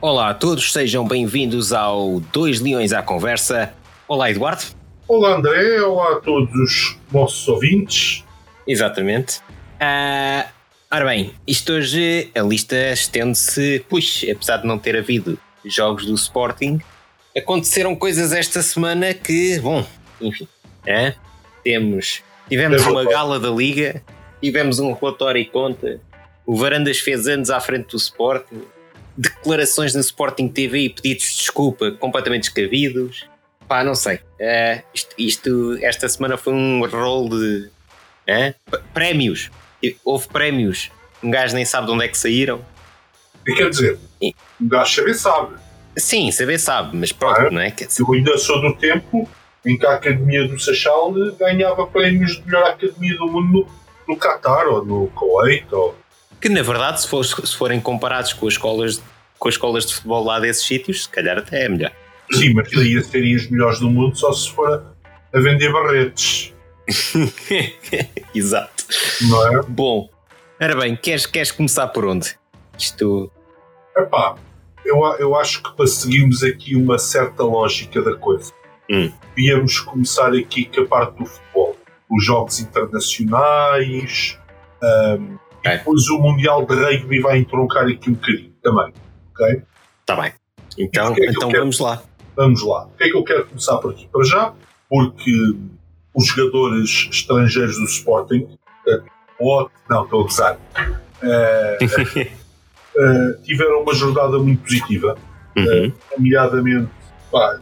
Olá a todos, sejam bem-vindos ao Dois Leões à Conversa. Olá, Eduardo. Olá, André. Olá a todos os nossos ouvintes. Exatamente. Uh, ora bem, isto hoje, a lista estende-se, pois, apesar de não ter havido jogos do Sporting, aconteceram coisas esta semana que, bom, enfim, é? temos, tivemos uma gala da Liga, tivemos um relatório e conta, o Varandas fez anos à frente do Sporting, declarações na Sporting TV e pedidos de desculpa completamente descabidos. Pá, não sei. Uh, isto, isto, esta semana foi um rol de uh, prémios. Houve prémios. Um gajo nem sabe de onde é que saíram. E quer dizer, um gajo saber sabe. Sim, saber sabe, mas pronto, é? não é? Eu ainda sou do tempo em que a Academia do Seixal ganhava prémios de melhor Academia do Mundo no, no Qatar ou no Kuwait ou que na verdade, se, for, se forem comparados com as, escolas, com as escolas de futebol lá desses sítios, se calhar até é melhor. Sim, mas daí a serem os melhores do mundo só se for a vender barretes. Exato. Não é? Bom, ora bem, queres, queres começar por onde? Isto. Epá, eu, eu acho que para seguirmos aqui uma certa lógica da coisa, hum. começar aqui com a parte do futebol. Os jogos internacionais, um, é. E depois o Mundial de Rugby vai entroncar aqui um bocadinho também. Ok? Está bem. Então, é então quero, vamos lá. Vamos lá. O que é que eu quero começar por aqui? Para já, porque os jogadores estrangeiros do Sporting, uh, não, estou a gozar, uh, uh, tiveram uma jornada muito positiva. Uhum. nomeadamente, pá,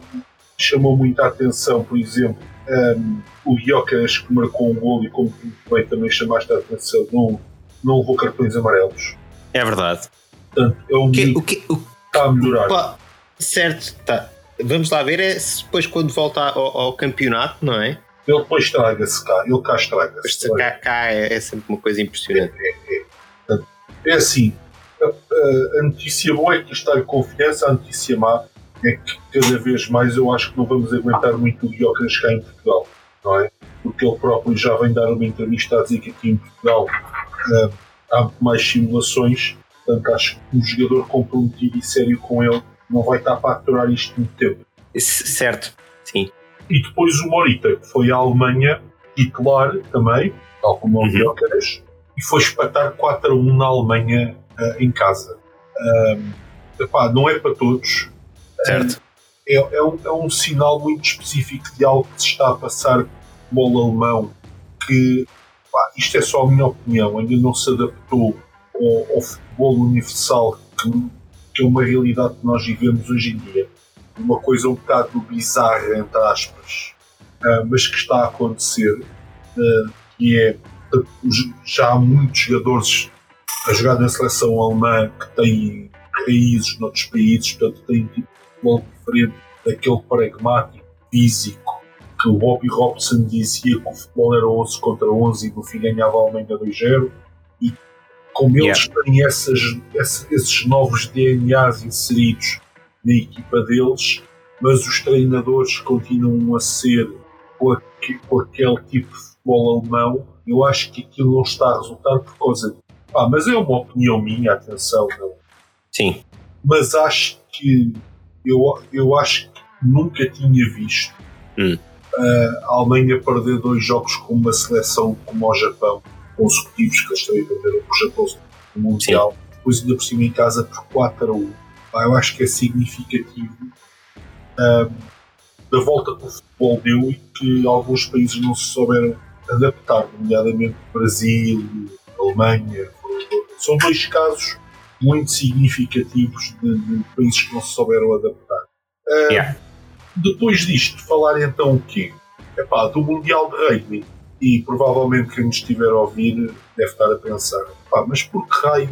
chamou muita atenção, por exemplo, um, o Guiocaras que marcou um gol e como bem também chamaste a atenção no não levou cartões amarelos. É verdade. Portanto, é um que, o que, o, está a melhorar. Pá, certo, tá. Vamos lá ver é se depois quando volta ao, ao campeonato, não é? Ele depois estraga-se cá, ele cá estraga-se. Cá, cá é, é, sempre uma coisa impressionante. É, é, é. é assim, a, a, a, notícia boa é que isto dá confiança, a notícia má é que cada vez mais eu acho que não vamos aguentar muito o Guiocas cá em Portugal, não é? Porque ele próprio já vem dar uma entrevista a dizer que aqui em Portugal uh, há mais simulações, portanto acho que um jogador comprometido e sério com ele não vai estar para aturar isto muito tempo. Certo, sim. E depois o Morita, que foi à Alemanha, titular também, tal como o uhum. Gyökeres, e foi espatar 4 a 1 na Alemanha uh, em casa. epá, não é para todos. Certo. É, é, um, é um sinal muito específico de algo que se está a passar com o alemão que Pá, isto é só a minha opinião, ainda não se adaptou ao, ao futebol universal que, que, é uma realidade que nós vivemos hoje em dia. Uma coisa um bocado bizarra, entre aspas, uh, mas que está a acontecer, uh, que é já há muitos jogadores a jogar na seleção alemã que têm raízes noutros países, portanto têm tipo de futebol diferente daquele pragmático, físico que o Bobby Robson dizia que o futebol era 11 contra 11 e no fim ganhava a Alemanha 2-0 e como eles yeah. têm essas, esses novos DNAs inseridos na equipa deles, mas os treinadores continuam a ser com, aquele, com aquele tipo de futebol alemão, eu acho que aquilo não está a resultar por causa de. Ah, mas é uma opinião minha, atenção, não. Sim. Mas acho que eu, eu acho que nunca tinha visto hum a Alemanha perder dois jogos com uma seleção como o Japão, consecutivos, que eles também perderam com o Japão no Mundial, Sim. depois ainda por cima em casa por 4 a 1. Eu acho que é significativo um, da volta que o futebol deu e que alguns países não se souberam adaptar, nomeadamente Brasil, Alemanha. São dois casos muito significativos de, de países que não se souberam adaptar. Um, yeah depois disto, falar então o quê? Epá, do Mundial de Rugby. E provavelmente quem nos estiver a ouvir deve estar a pensar: epá, mas por que raio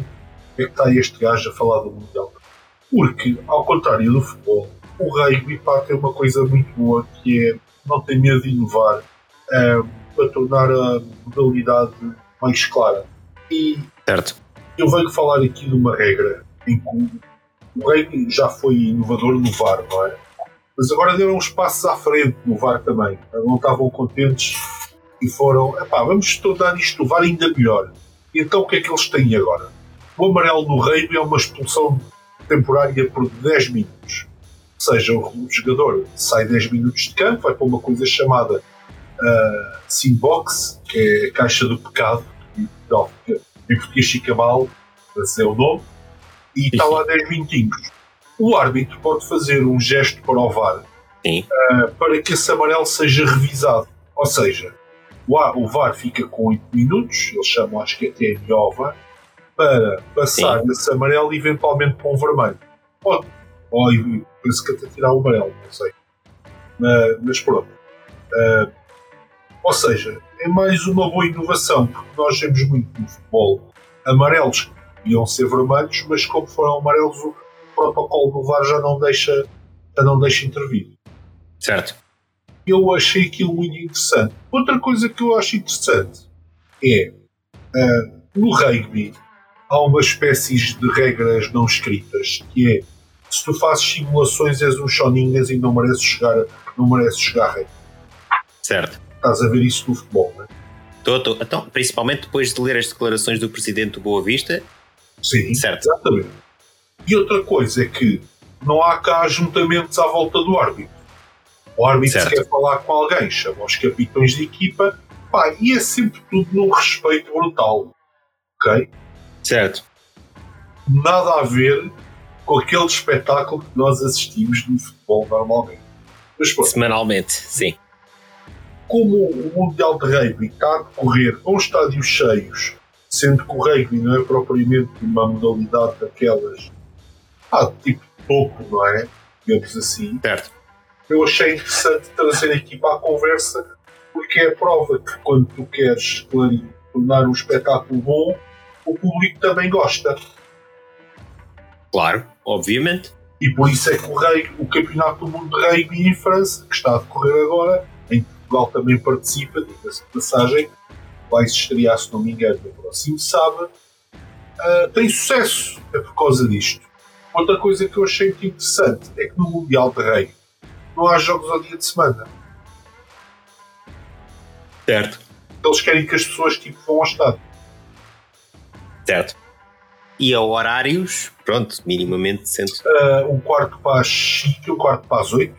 é que está este gajo a falar do Mundial? Porque, ao contrário do futebol, o rugby pá, tem uma coisa muito boa que é não ter medo de inovar é, para tornar a modalidade mais clara. E certo. eu venho falar aqui de uma regra em que o rugby já foi inovador no VAR, não é? Mas agora deram uns passos à frente no VAR também. Não estavam contentes e foram, epá, vamos tornar isto do VAR ainda melhor. E então o que é que eles têm agora? O amarelo no rei é uma expulsão temporária por 10 minutos. Ou seja, o jogador sai 10 minutos de campo, vai para uma coisa chamada uh, Simbox, que é a caixa do pecado, não, em português fica mal, mas é o nome, e está lá 10 minutinhos. O árbitro pode fazer um gesto para o VAR uh, para que esse amarelo seja revisado. Ou seja, o VAR fica com 8 minutos, eles chamam acho que até VAR, para passar Sim. amarelo eventualmente para um vermelho. Pode. Ou penso que até tirar o amarelo, não sei. Mas, mas pronto. Uh, ou seja, é mais uma boa inovação, porque nós vemos muito no futebol amarelos que iam ser vermelhos, mas como foram amarelos, o protocolo do VAR já não deixa, já não deixa intervir. Certo. Eu achei aquilo muito interessante. Outra coisa que eu acho interessante é uh, no rugby há uma espécie de regras não escritas que é se tu fazes simulações és um choninhas e não mereces chegar, não mereces chegar rei. Certo. Estás a ver isso no futebol, não é? Tô, tô. Então, principalmente depois de ler as declarações do presidente do Boa Vista. Sim, certo. exatamente. E outra coisa é que não há cá ajuntamentos à volta do árbitro. O árbitro certo. quer falar com alguém, chama os capitões de equipa, pá, e é sempre tudo num respeito brutal. Ok? Certo. Nada a ver com aquele espetáculo que nós assistimos no futebol normalmente. Mas, Semanalmente, sim. Como o Mundial de Rugby está a decorrer com estádios cheios, sendo que o rugby não é propriamente uma modalidade daquelas ah, tipo pouco, não é? Digamos assim. Certo. Eu achei interessante trazer aqui para a conversa, porque é a prova que quando tu queres tornar um espetáculo bom, o público também gosta. Claro, obviamente. E por isso é que o, rei, o Campeonato do Mundo de Rugby em França, que está a decorrer agora, em Portugal também participa, diga-se de passagem, vai se estrear, se não me engano, no próximo sábado, uh, tem sucesso. É por causa disto. Outra coisa que eu achei muito interessante é que no Mundial de Rei não há jogos ao dia de semana. Certo. Eles querem que as pessoas tipo, vão ao estádio. Certo. E a horários, pronto, minimamente decentes. Uh, um quarto para as 5 e um quarto para as 8.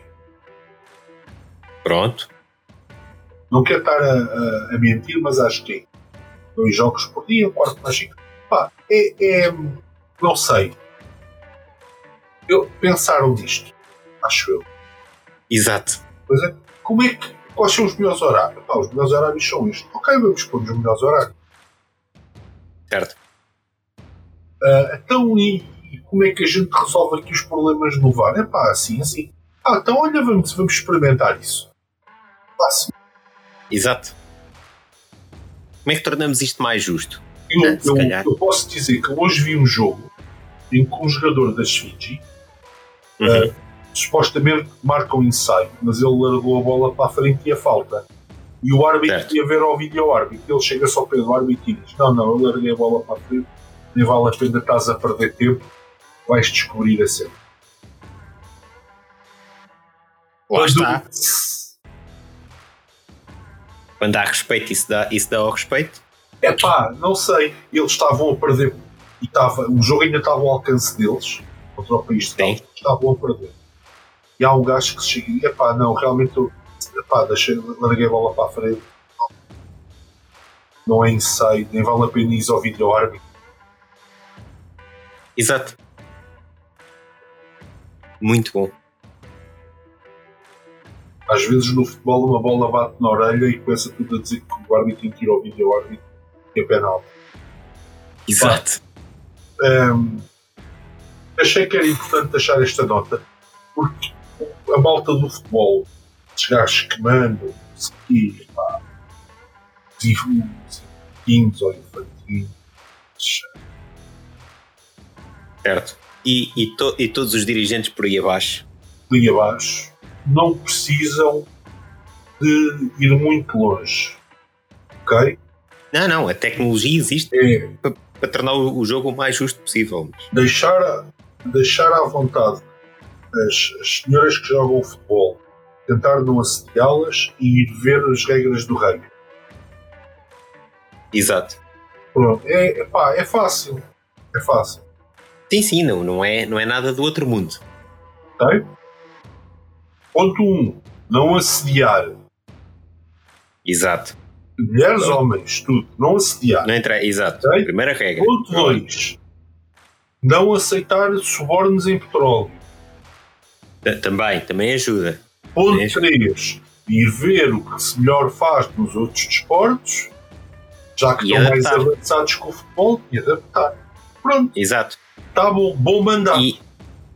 Pronto. Não quero estar a, a, a, mentir, mas acho que é dois jogos por dia, um quarto para as 5. Pá, é, é, Não sei. Eu, pensaram disto, acho eu. Exato. Pois é. Como é que. Quais são os melhores horários? Pá, os melhores horários são estes. Ok, vamos pôr os melhores horários. Certo. Uh, então, e, e, como é que a gente resolve aqui os problemas no VAR? É pá, assim, assim. Ah, então olha, vamos, vamos experimentar isso. Fácil. Exato. Como é que tornamos isto mais justo? Eu, é, eu, eu, posso dizer que hoje vi um jogo em que um jogador das Fiji uhum. uh, supostamente marca um ensaio, mas ele largou a bola para a frente e a falta. E o árbitro ia ver ao vídeo árbitro. Ele chega só para o árbitro e diz: Não, não, eu larguei a bola para a frente nem vale a pena estás a perder tempo, vais descobrir a cena. Lá está. Quando há respeito, isso dá, isso dá ao respeito? É pá, não sei. Eles estavam a perder e estava, o jogo ainda estava ao alcance deles contra o país estavam a perder. E há um gajo que se chega e pá, não, realmente eu epá, deixei, larguei a bola para a frente. Não é ensaio, nem vale a pena ir ao vídeo árbitro Exato. Muito bom. Às vezes no futebol uma bola bate na orelha e começa tudo a dizer que o árbitro ir ao vídeo árbitro que é penal. Exato. Um, achei que era importante deixar esta nota porque a malta do futebol, esses gajos que mandam, se pá, infantis ou infantis, Certo. E, e, to, e todos os dirigentes por aí abaixo? Por aí abaixo não precisam de ir muito longe. Ok? Não, não, a tecnologia existe é. para, para, tornar o, o, jogo o mais justo possível. Deixar, deixar à vontade as, as senhoras que jogam futebol tentar não assediá-las e ir ver as regras do rugby. Exato. Pronto, é, é, pá, é fácil. É fácil. Sim, sim, não, não, é, não é nada do outro mundo. Ok? Ponto 1. Um, não assediar. Exato. Mulheres, homens, tudo. Não assediar. Não entra, exato. Okay? Primeira regra. Ponto 2. Não aceitar subornos em petróleo. Também, também ajuda. Ponto 3. Ir ver o que se melhor faz nos outros desportos, já que e estão adaptar. mais avançados com o futebol, e adaptar. Pronto. Exato. Está bom, bom mandar. E,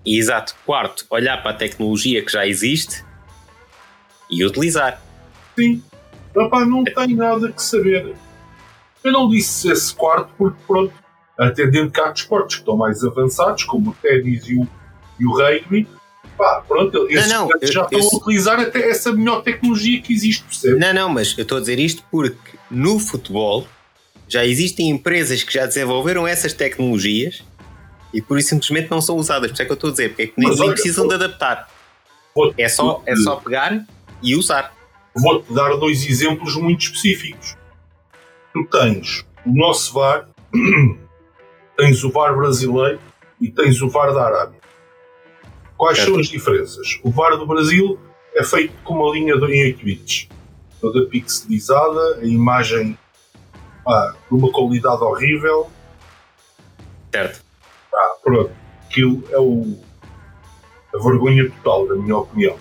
exato. Quarto, olhar para a tecnologia que já existe e utilizar. Sim. Rapaz, não tem nada que saber. Eu não disse esse quarto porque, pronto, atendendo cá desportos que estão mais avançados, como o ténis e o, e o rugby, pá, pronto, esses não, não, já eu, estão a utilizar até essa melhor tecnologia que existe, percebe? Não, não, mas eu estou a dizer isto porque no futebol já existem empresas que já desenvolveram essas tecnologias e por isso simplesmente não são usadas. Por isso é que eu estou a dizer, porque é que nem, nem olha, precisam de adaptar. É só, é só pegar e usar. Vou-te dar dois exemplos muito específicos. Tu tens o nosso VAR, tens o VAR brasileiro e tens o VAR da Arábia. Quais são as diferenças? O VAR do Brasil é feito com uma linha de, em 8 bits, toda pixelizada, a imagem ah, de uma qualidade horrível. Certo. Ah, pronto. Aquilo é o, a vergonha total, na minha opinião.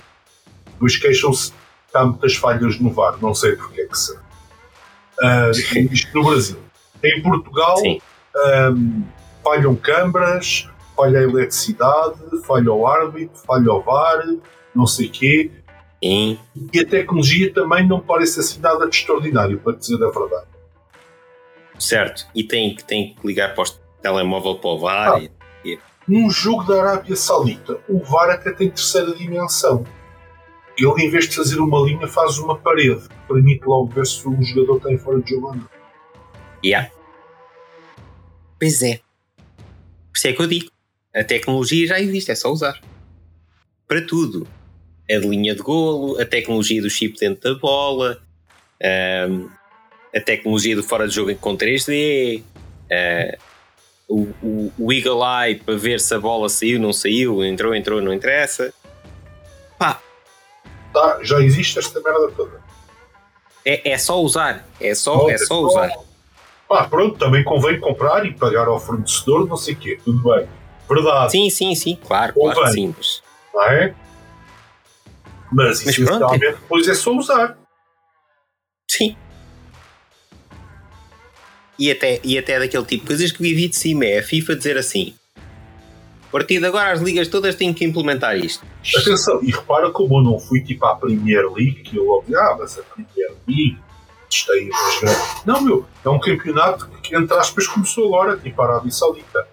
Depois queixam-se que há muitas falhas no VAR, não sei porque é que são. Uh, isto no Brasil. Em Portugal, um, falham câmaras, falha a eletricidade, falha o árbitro, falha o VAR, não sei o quê. E a tecnologia também não parece assim nada de extraordinário, para dizer a verdade. Certo, e tem, tem que ligar para o telemóvel para o VAR. Ah, e... Num jogo da Arábia Saudita, o VAR até tem terceira dimensão. Ele, em vez de fazer uma linha, faz uma parede. Permite logo ver se o jogador tem fora de jogo ou não. Yeah. Pois é. Por isso é que eu digo. A tecnologia já existe, é só usar. Para tudo. A linha de golo, a tecnologia do chip dentro da bola, um, a tecnologia do fora de jogo com 3D, uh, o, o, o Eagle Eye para ver se a bola saiu, não saiu, entrou, entrou, não interessa. Pá, Tá, já existe esta merda toda. É, é só usar. É só, é, é só usar. Pá, pronto, também convém comprar e pagar ao fornecedor, não sei o quê. Tudo bem. Verdade. Sim, sim, sim. Claro, convém. claro sim. Mas... Não é? Mas, mas essencialmente depois é só usar. Sim. E até, e até daquele tipo de coisas que vivi de cima é a FIFA dizer assim a partir de agora as ligas todas têm que implementar isto. Atenção, e repara como eu não fui tipo à Premier League, que eu logo, ah, mas a Premier League testei os Não, meu, é um campeonato que, entre aspas, começou agora, tipo a Arábia Saudita.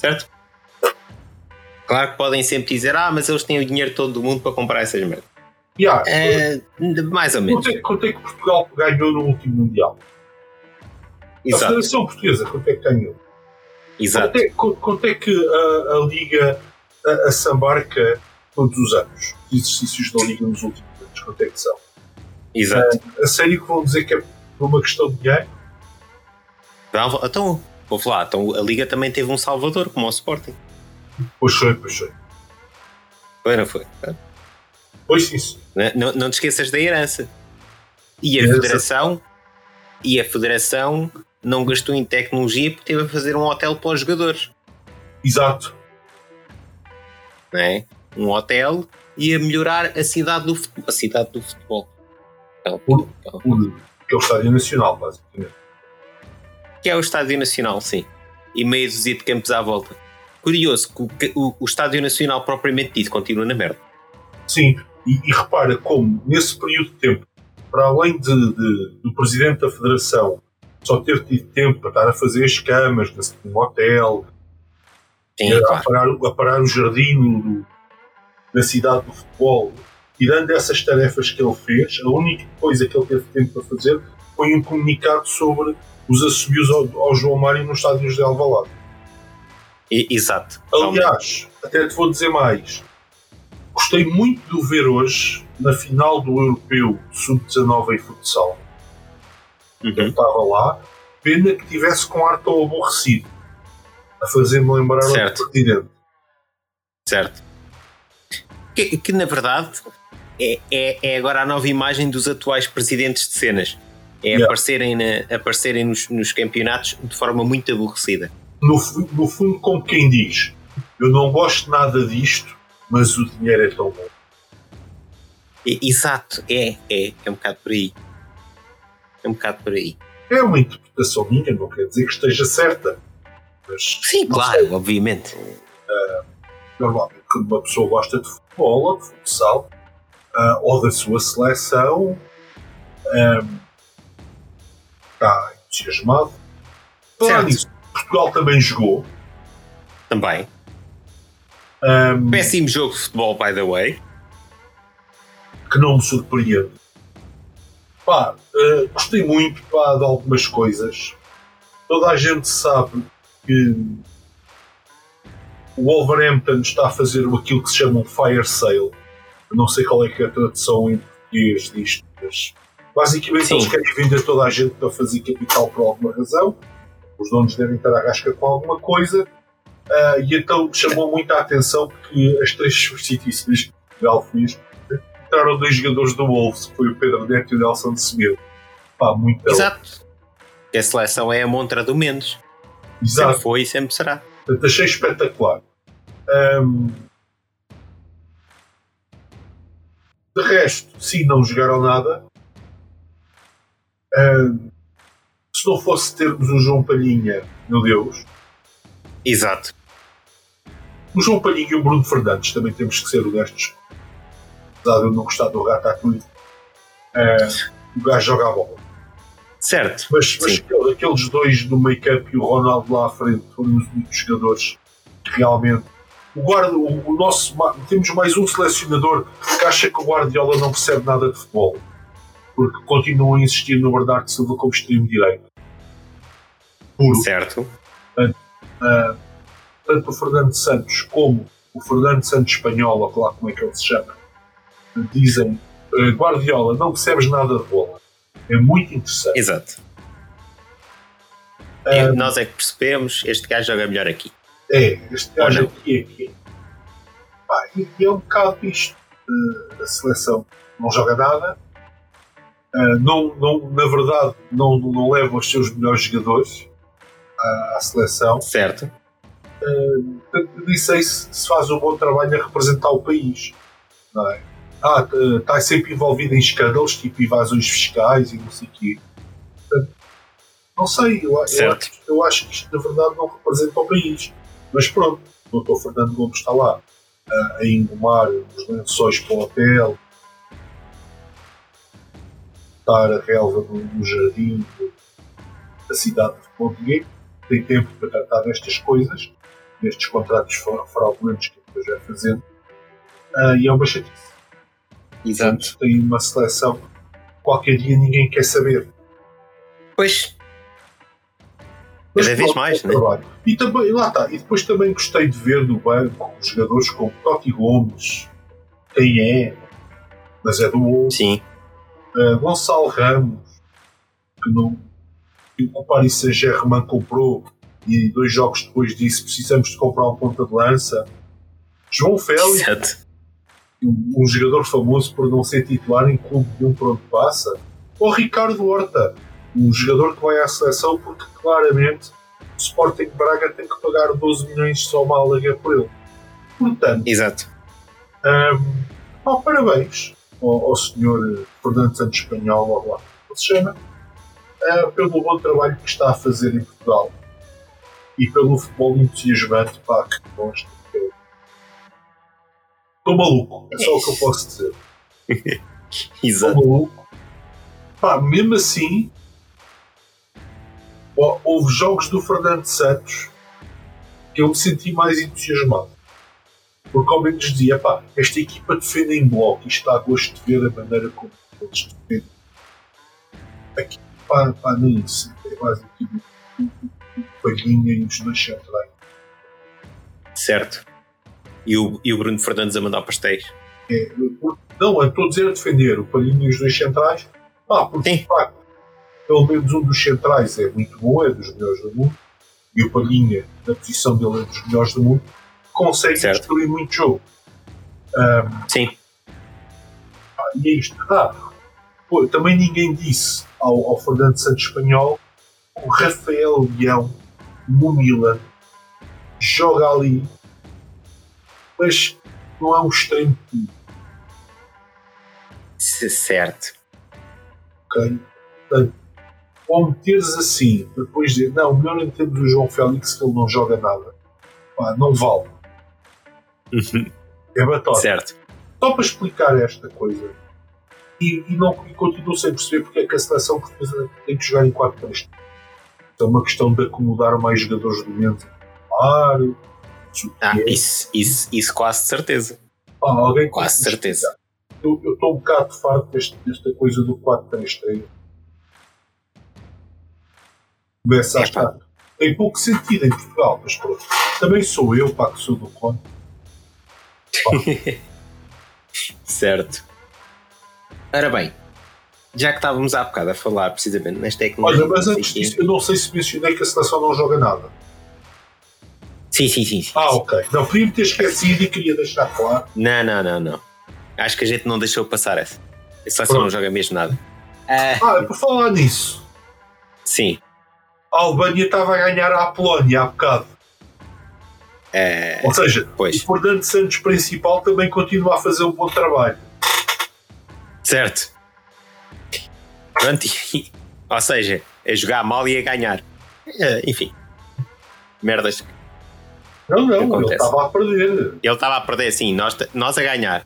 Certo? Claro que podem sempre dizer, ah, mas eles têm o dinheiro todo do mundo para comprar essas merdas. Yeah, é, mais ou menos. Quanto é, quanto é que Portugal ganhou no último Mundial? Exato. A Federação Portuguesa, quanto é que ganhou? Exato. Quanto é, quanto é que a, a Liga assambarca todos os anos? Os exercícios da Liga nos últimos anos, quanto é que são? Exato. A, a sério que vão dizer que é por uma questão de dinheiro? Então, vou falar, então a Liga também teve um salvador, como o Sporting. Foi, pois foi. Não foi? Pois isso. Não, não, não te esqueças da herança. E a Federação e a Federação não gastou em tecnologia porque teve a fazer um hotel para os jogadores. Exato. Não é? Um hotel e a melhorar a cidade do futebol. A cidade do futebol. Por, por, que é o Estádio Nacional, basicamente. Que é o Estádio Nacional, sim. E meia dúzia de campos à volta. Curioso que o, o, Estádio Nacional propriamente dito continua na merda. Sim, e, e repara como nesse período de tempo, para além de, de, do Presidente da Federação só ter tido tempo para estar a fazer as camas no hotel, Sim, a, claro. parar, a parar o jardim na cidade do futebol. Tirando essas tarefas que ele fez, a única coisa que ele teve tempo para fazer foi um comunicado sobre os assobios ao, ao João Mário nos estádios de Alvalade. Exato. Aliás, até te vou dizer mais. Gostei muito de o ver hoje na final do Europeu Sub-19 em futsal uhum. estava lá, pena que tivesse com ar tão aborrecido. a fazer-me lembrar certo. outro pertinente. Certo. Que, que na verdade é, é, é, agora a nova imagem dos atuais presidentes de cenas. É yeah. aparecerem, na, aparecerem nos, nos, campeonatos de forma muito aborrecida. No, no fundo, como quem diz, eu não gosto nada disto, mas o dinheiro é tão bom. Exato, é, é, é um bocado por aí. É um bocado por aí. É uma interpretação minha, não quer dizer que esteja certa. Mas, Sim, claro, sei. obviamente. Uh, normalmente, quando uma pessoa gosta de futebol ou de futsal, uh, ou da sua seleção, um, está entusiasmado. Falar disso, Portugal também jogou. Também. Um, Péssimo jogo de futebol, by the way que não me surpreende. Pá, uh, gostei muito pá, de algumas coisas. Toda a gente sabe que o Wolverhampton está a fazer aquilo que se chama um fire sale. não sei qual é, que é a tradução em português disto, mas basicamente Sim. eles querem vender toda a gente para fazer capital por alguma razão. Os donos devem estar à rasca com alguma coisa. Uh, e então chamou muita atenção que as três substituições que Portugal fez entraram dois jogadores do Wolves, foi o Pedro Neto e o Nelson de Semedo. Pá, muito Exato. E a seleção é a montra do Mendes. Exato. Sempre foi e sempre será. Portanto, achei espetacular. Um... De resto, sim, não jogaram nada. Um... Se não fosse termos o João Palhinha, meu Deus. Exato. O João Palhinha e o Bruno Fernandes, também temos que ser honestos, apesar de eu não gostar do Ratatouille, é, o gajo joga a bola. Certo. Mas, mas aqueles dois do make-up e o Ronaldo lá à frente foram os únicos jogadores que realmente. O, guarda, o, o, nosso, temos mais um selecionador que acha que o Guardiola não percebe nada de futebol. Porque continuam a insistir no Bernardo Silva como extremo direito. Puro. Certo. Tanto, uh, tanto o Fernando Santos como o Fernando Santos espanhol, ou lá como é que ele se chama, dizem uh, Guardiola, não percebes nada de bola. É muito interessante. Exato. Uh, nós é que percebemos, este gajo joga melhor aqui. É, este gajo aqui é aqui. Pá, e é um bocado isto. Uh, a seleção não joga nada. Uh, não, não, na verdade, não, não leva os seus melhores jogadores à, à seleção. Certo. Uh, nem sei se, se faz um bom trabalho a representar o país. Não é? ah, está sempre envolvido em escândalos, tipo invasões fiscais e não sei o quê. Não sei, eu, eu, acho, eu, acho, que isto na verdade não representa o país. Mas pronto, o Dr. Fernando Gomes está lá a engomar os lençóis para o hotel, estar a relva no jardim da cidade de Pontinho. Tem tempo para tratar destas coisas, destes contratos fraudulentos que depois vai fazendo. Uh, e é uma chatice. Exato. Tem uma seleção qualquer dia ninguém quer saber. Pois. Cada vez mais, né? E também, lá está. E depois também gostei de ver no banco jogadores como Totti Gomes, quem é, mas é do outro. Sim. Uh, Gonçalo Ramos, que, não, que o Paris Saint-Germain comprou e dois jogos depois disso precisamos de comprar um ponta de lança. João Félix, um jogador famoso por não ser titular em clube nenhum por onde passa, ou Ricardo Horta, um jogador que vai à seleção porque claramente o Sporting Braga tem que pagar 12 milhões só Málaga por ele. Portanto, Exato. Um, oh, parabéns ao, ao senhor Fernando Santos Espanhol, ou lá como se chama, uh, pelo bom trabalho que está a fazer em Portugal e pelo futebol entusiasmante pá, que gosta Estou maluco, é só o que eu posso dizer. Exato. Estou maluco. Pá, mesmo assim, houve jogos do Fernando Santos que eu me senti mais entusiasmado. Porque ao menos dizia, pá, esta equipa defende em bloco e está a gosto de ver a maneira como eles defendem. Aqui, pá, pá, nem isso. É aqui o Palhinha e os dois centrais. Certo e o, e o Bruno Fernandes a mandar pastéis. É, não, eu estou a dizer a defender o Palhinho e os dois centrais. Ah, porque Sim. de facto, pelo menos um dos centrais é muito bom, é dos melhores do mundo. e o Palhinha, na posição dele entre os melhores do mundo, consegue certo. destruir muito jogo. Um, Sim. E é isto. Ah, pô, também ninguém disse ao, ao Fernando Santos Espanhol o Rafael Leão no Milan joga ali, mas não é um extremo Certo. Ok? Portanto, ou meteres assim, depois dizer, não, melhor em termos do João Félix que ele não joga nada. Pá, não vale. Uhum. É batota. Certo. Só para explicar esta coisa. E, e, não, e continuo sem perceber porque é que a seleção portuguesa tem que jogar em 4 3 É uma questão de acomodar mais jogadores do momento. Claro. Ah, isso, isso, isso quase certeza. Ah, alguém quase certeza. Eu estou um bocado farto deste, desta coisa do 4-3-3. Começa a estar. Tem pouco sentido em Portugal, mas pronto. Também sou eu, pá, que sou do conto. certo. Ora bem, já que estávamos há bocado a falar precisamente nesta tecnologia. Olha, mas antes disso, eu não sei se mencionei que a seleção não joga nada. Sim, sim, sim. sim ah, ok. Não, podia ter esquecido e queria deixar claro. Não, não, não, não. Acho que a gente não deixou passar essa. A seleção não joga mesmo nada. Uh... Ah, por falar nisso. Sim. A Albânia estava a ganhar à Polónia há bocado. É... Ou seja, pois. o Fernando Santos principal também continua a fazer um bom trabalho. Certo. Pronto, ou seja, a jogar mal e a ganhar. É, enfim. Merdas. Não, não, ele estava a perder. Ele estava a perder, sim, nós, nós a ganhar.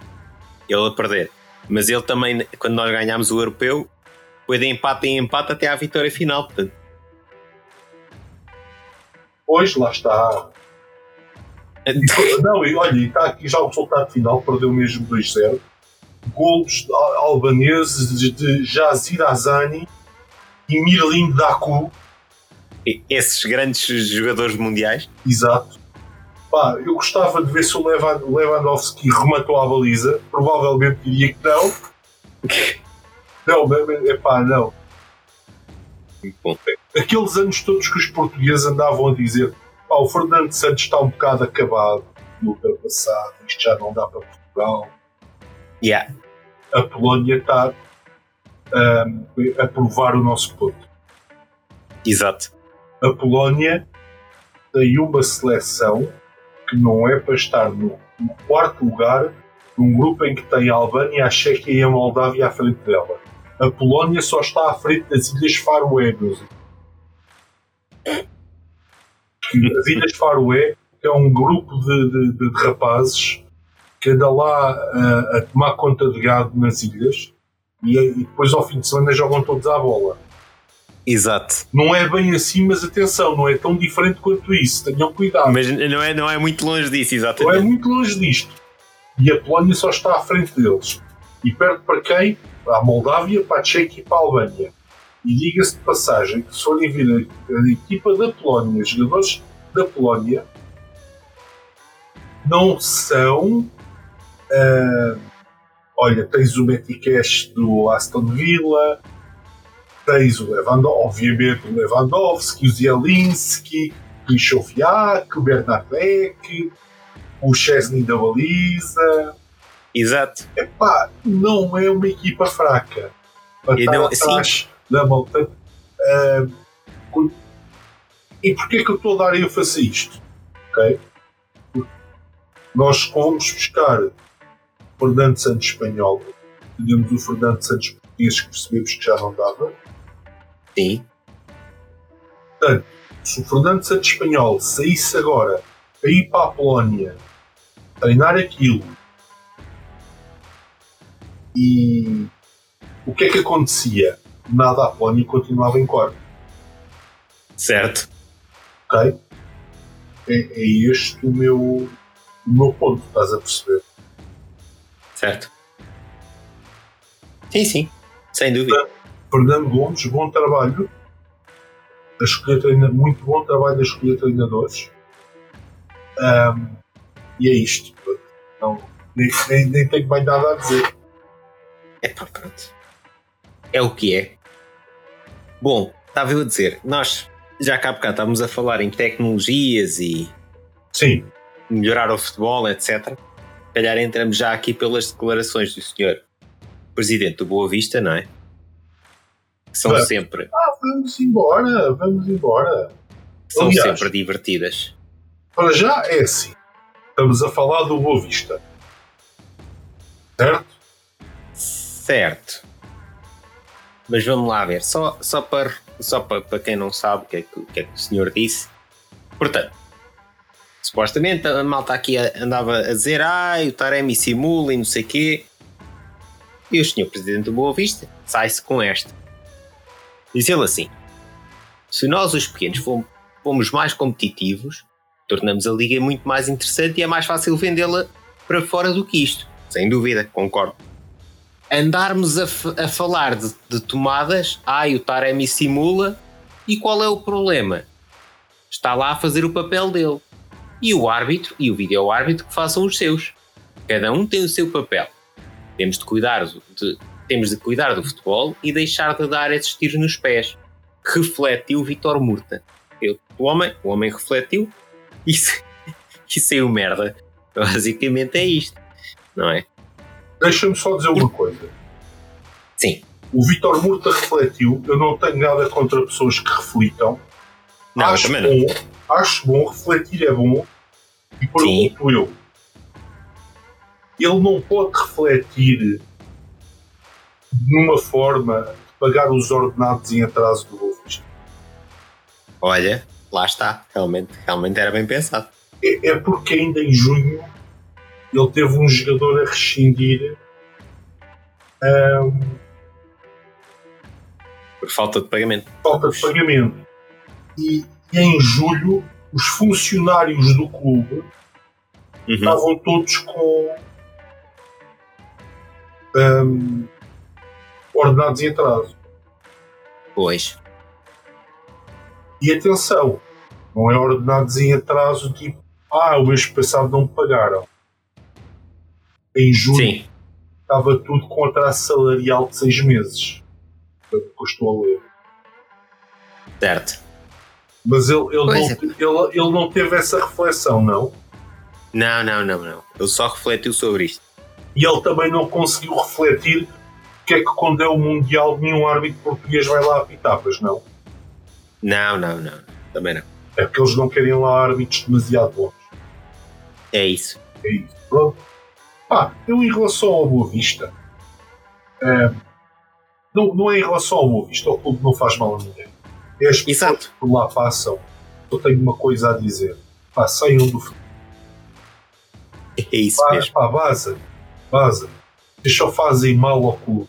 Ele a perder. Mas ele também, quando nós ganhámos o europeu, foi de empate em empate até à vitória final. Portanto. Pois, lá está. Não, e olha, está aqui já o resultado final, perdeu mesmo 2-0. Golos albaneses de Jazir Azani e Mirlin Daku. Esses grandes jogadores mundiais. Exato. Pá, eu gostava de ver se o Lewandowski rematou a baliza. Provavelmente diria que não. não, é pá, não. Aqueles anos todos que os portugueses andavam a dizer pá, o Fernando Santos está um bocado acabado no ultrapassado, isto já não dá para Portugal. Yeah. A Polónia está um, a provar o nosso ponto. Exato. A Polónia tem uma seleção que não é para estar no, no quarto lugar num grupo em que tem a Albânia, a Chequia e a Moldávia à frente dela. A Polónia só está à frente das Ilhas Faroé, meus As Ilhas Faroé é um grupo de, de, de rapazes que anda lá a, a, tomar conta de gado nas ilhas e, e depois ao fim de semana jogam todos à bola. Exato. Não é bem assim, mas atenção, não é tão diferente quanto isso. Tenham cuidado. Mas não é, não é muito longe disso, exatamente. Não é muito longe disto. E a Polónia só está à frente deles. E perto para quem? Para a Moldávia, para a Tchequia e para a Albânia. E diga-se de passagem que se forem vir a, a equipa da Polónia, os jogadores da Polónia, não são. Uh, olha, tens o Metikesh do Aston Villa, tens o Lewandowski, obviamente o Lewandowski, o Zielinski, o Krichoviak, o Bernardek, o Chesney da baliza. Exato. Epá, não é uma equipa fraca. Para e não, atrás da malta. Uh, e porquê que eu estou a dar ênfase a isto? Okay? Nós fomos buscar Fernando Santos espanhol, tínhamos o Fernando Santos português que percebemos que já não dava, Sim. Portanto, se o Fernando Santos Espanhol saísse agora a ir para a Polónia treinar aquilo e o que é que acontecia? Nada, a Polónia continuava em quarto. Certo. Ok? É, é este o meu, o meu ponto, estás a perceber? Certo. Sim, sim, sem dúvida. Fernando Gomes, bom trabalho a escolher treinadores, muito bom trabalho a escolher treinadores. Um, e é isto. Não, nem, nem, nem tenho mais nada a dizer. É pá, pronto. É o que é. Bom, estava eu a dizer, nós já cá bocado estávamos a falar em tecnologias e Sim. melhorar o futebol, etc. Calhar entramos já aqui pelas declarações do senhor presidente do Boa Vista, não é? Que são Vamos. sempre, Ah, vamos embora, vamos embora. são Aliás. sempre divertidas. Para já é assim. Estamos a falar do Boa Vista. Certo? Certo. Mas vamos lá ver, só, só, para, só para, para quem não sabe o que, é que, o que é que o senhor disse. Portanto, supostamente a malta aqui andava a dizer ai, o Taremi simula e não sei o quê. E o senhor presidente do Boa Vista sai-se com esta. Diz ele assim: se nós, os pequenos, fomos mais competitivos, tornamos a liga muito mais interessante e é mais fácil vendê-la para fora do que isto. Sem dúvida, concordo andarmos a, a falar de, de tomadas, ai, o Taremi simula, e qual é o problema? Está lá a fazer o papel dele. E o árbitro e o vídeo-árbitro que façam os seus. Cada um tem o seu papel. Temos de cuidar do, de, temos de cuidar do futebol e deixar de dar esses tiros nos pés. Refletiu Vitor Murta. Eu, o, homem, o homem refletiu e, e saiu merda. Basicamente é isto. Não é? Deixa-me só dizer uma coisa. Sim. O Vitor Murta refletiu. Eu não tenho nada contra pessoas que reflitam. Não, acho também não. bom, acho bom, refletir é bom. E Sim. pergunto eu. Ele não pode refletir numa forma de pagar os ordenados em atraso do Vista. Olha, lá está. Realmente, realmente era bem pensado. É, é porque ainda em junho ele teve um jogador a rescindir ahm, Por falta de pagamento. falta de pagamento. E, em julho os funcionários do clube Uhum. estavam todos com ahm, ordenados em atraso. Pois. E atenção, não é ordenados em atraso tipo, ah, o mês passado não me pagaram. Em julho Sim. estava tudo com atraso salarial de seis meses. Foi o que eu estou a ler. Certo. Mas ele, ele, não, ele, ele não teve essa reflexão, não. Não, não, não, não. Ele só refletiu sobre isto. E ele também não conseguiu refletir que é que quando é o Mundial nenhum árbitro português vai lá apitar, pois não. Não, não, não. Também não. É porque eles não querem lá árbitros demasiado bons. É isso. É isso. Pronto. Pá, eu em relação ao Boa Vista, é, não, não é em relação ao Boa Vista, o clube não faz mal a ninguém. É as pessoas Exato. que por lá passam. Eu tenho uma coisa a dizer. Pá, saiam do futebol. É isso Pá, mesmo. pá, vaza. Vaza. Vocês só fazem mal ao clube.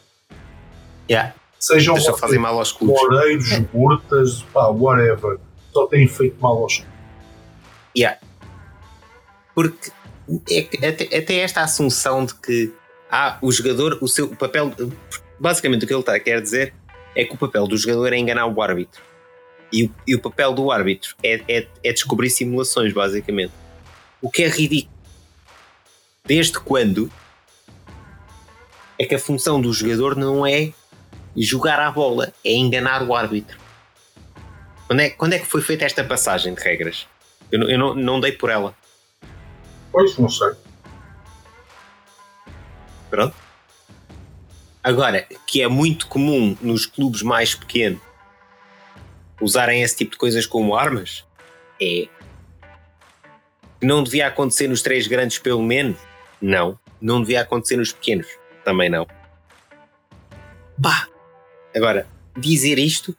Yeah. Sejam Deixa fazer mal aos clubes. moreiros, burtas, pá, whatever. Só têm feito mal aos clubes. Yeah. Porque é que até, até esta assunção de que ah, o jogador, o seu papel. Basicamente o que ele está a quer dizer é que o papel do jogador é enganar o árbitro. E o, e o papel do árbitro é, é, é descobrir simulações, basicamente. O que é ridículo. Desde quando é que a função do jogador não é jogar à bola, é enganar o árbitro. Quando é, quando é que foi feita esta passagem de regras? Eu, eu não, não dei por ela. Pois, não sei. Pronto. Agora, que é muito comum nos clubes mais pequenos usarem esse tipo de coisas como armas, é. Não devia acontecer nos três grandes, pelo menos? Não. Não devia acontecer nos pequenos? Também não. Pá! Agora, dizer isto?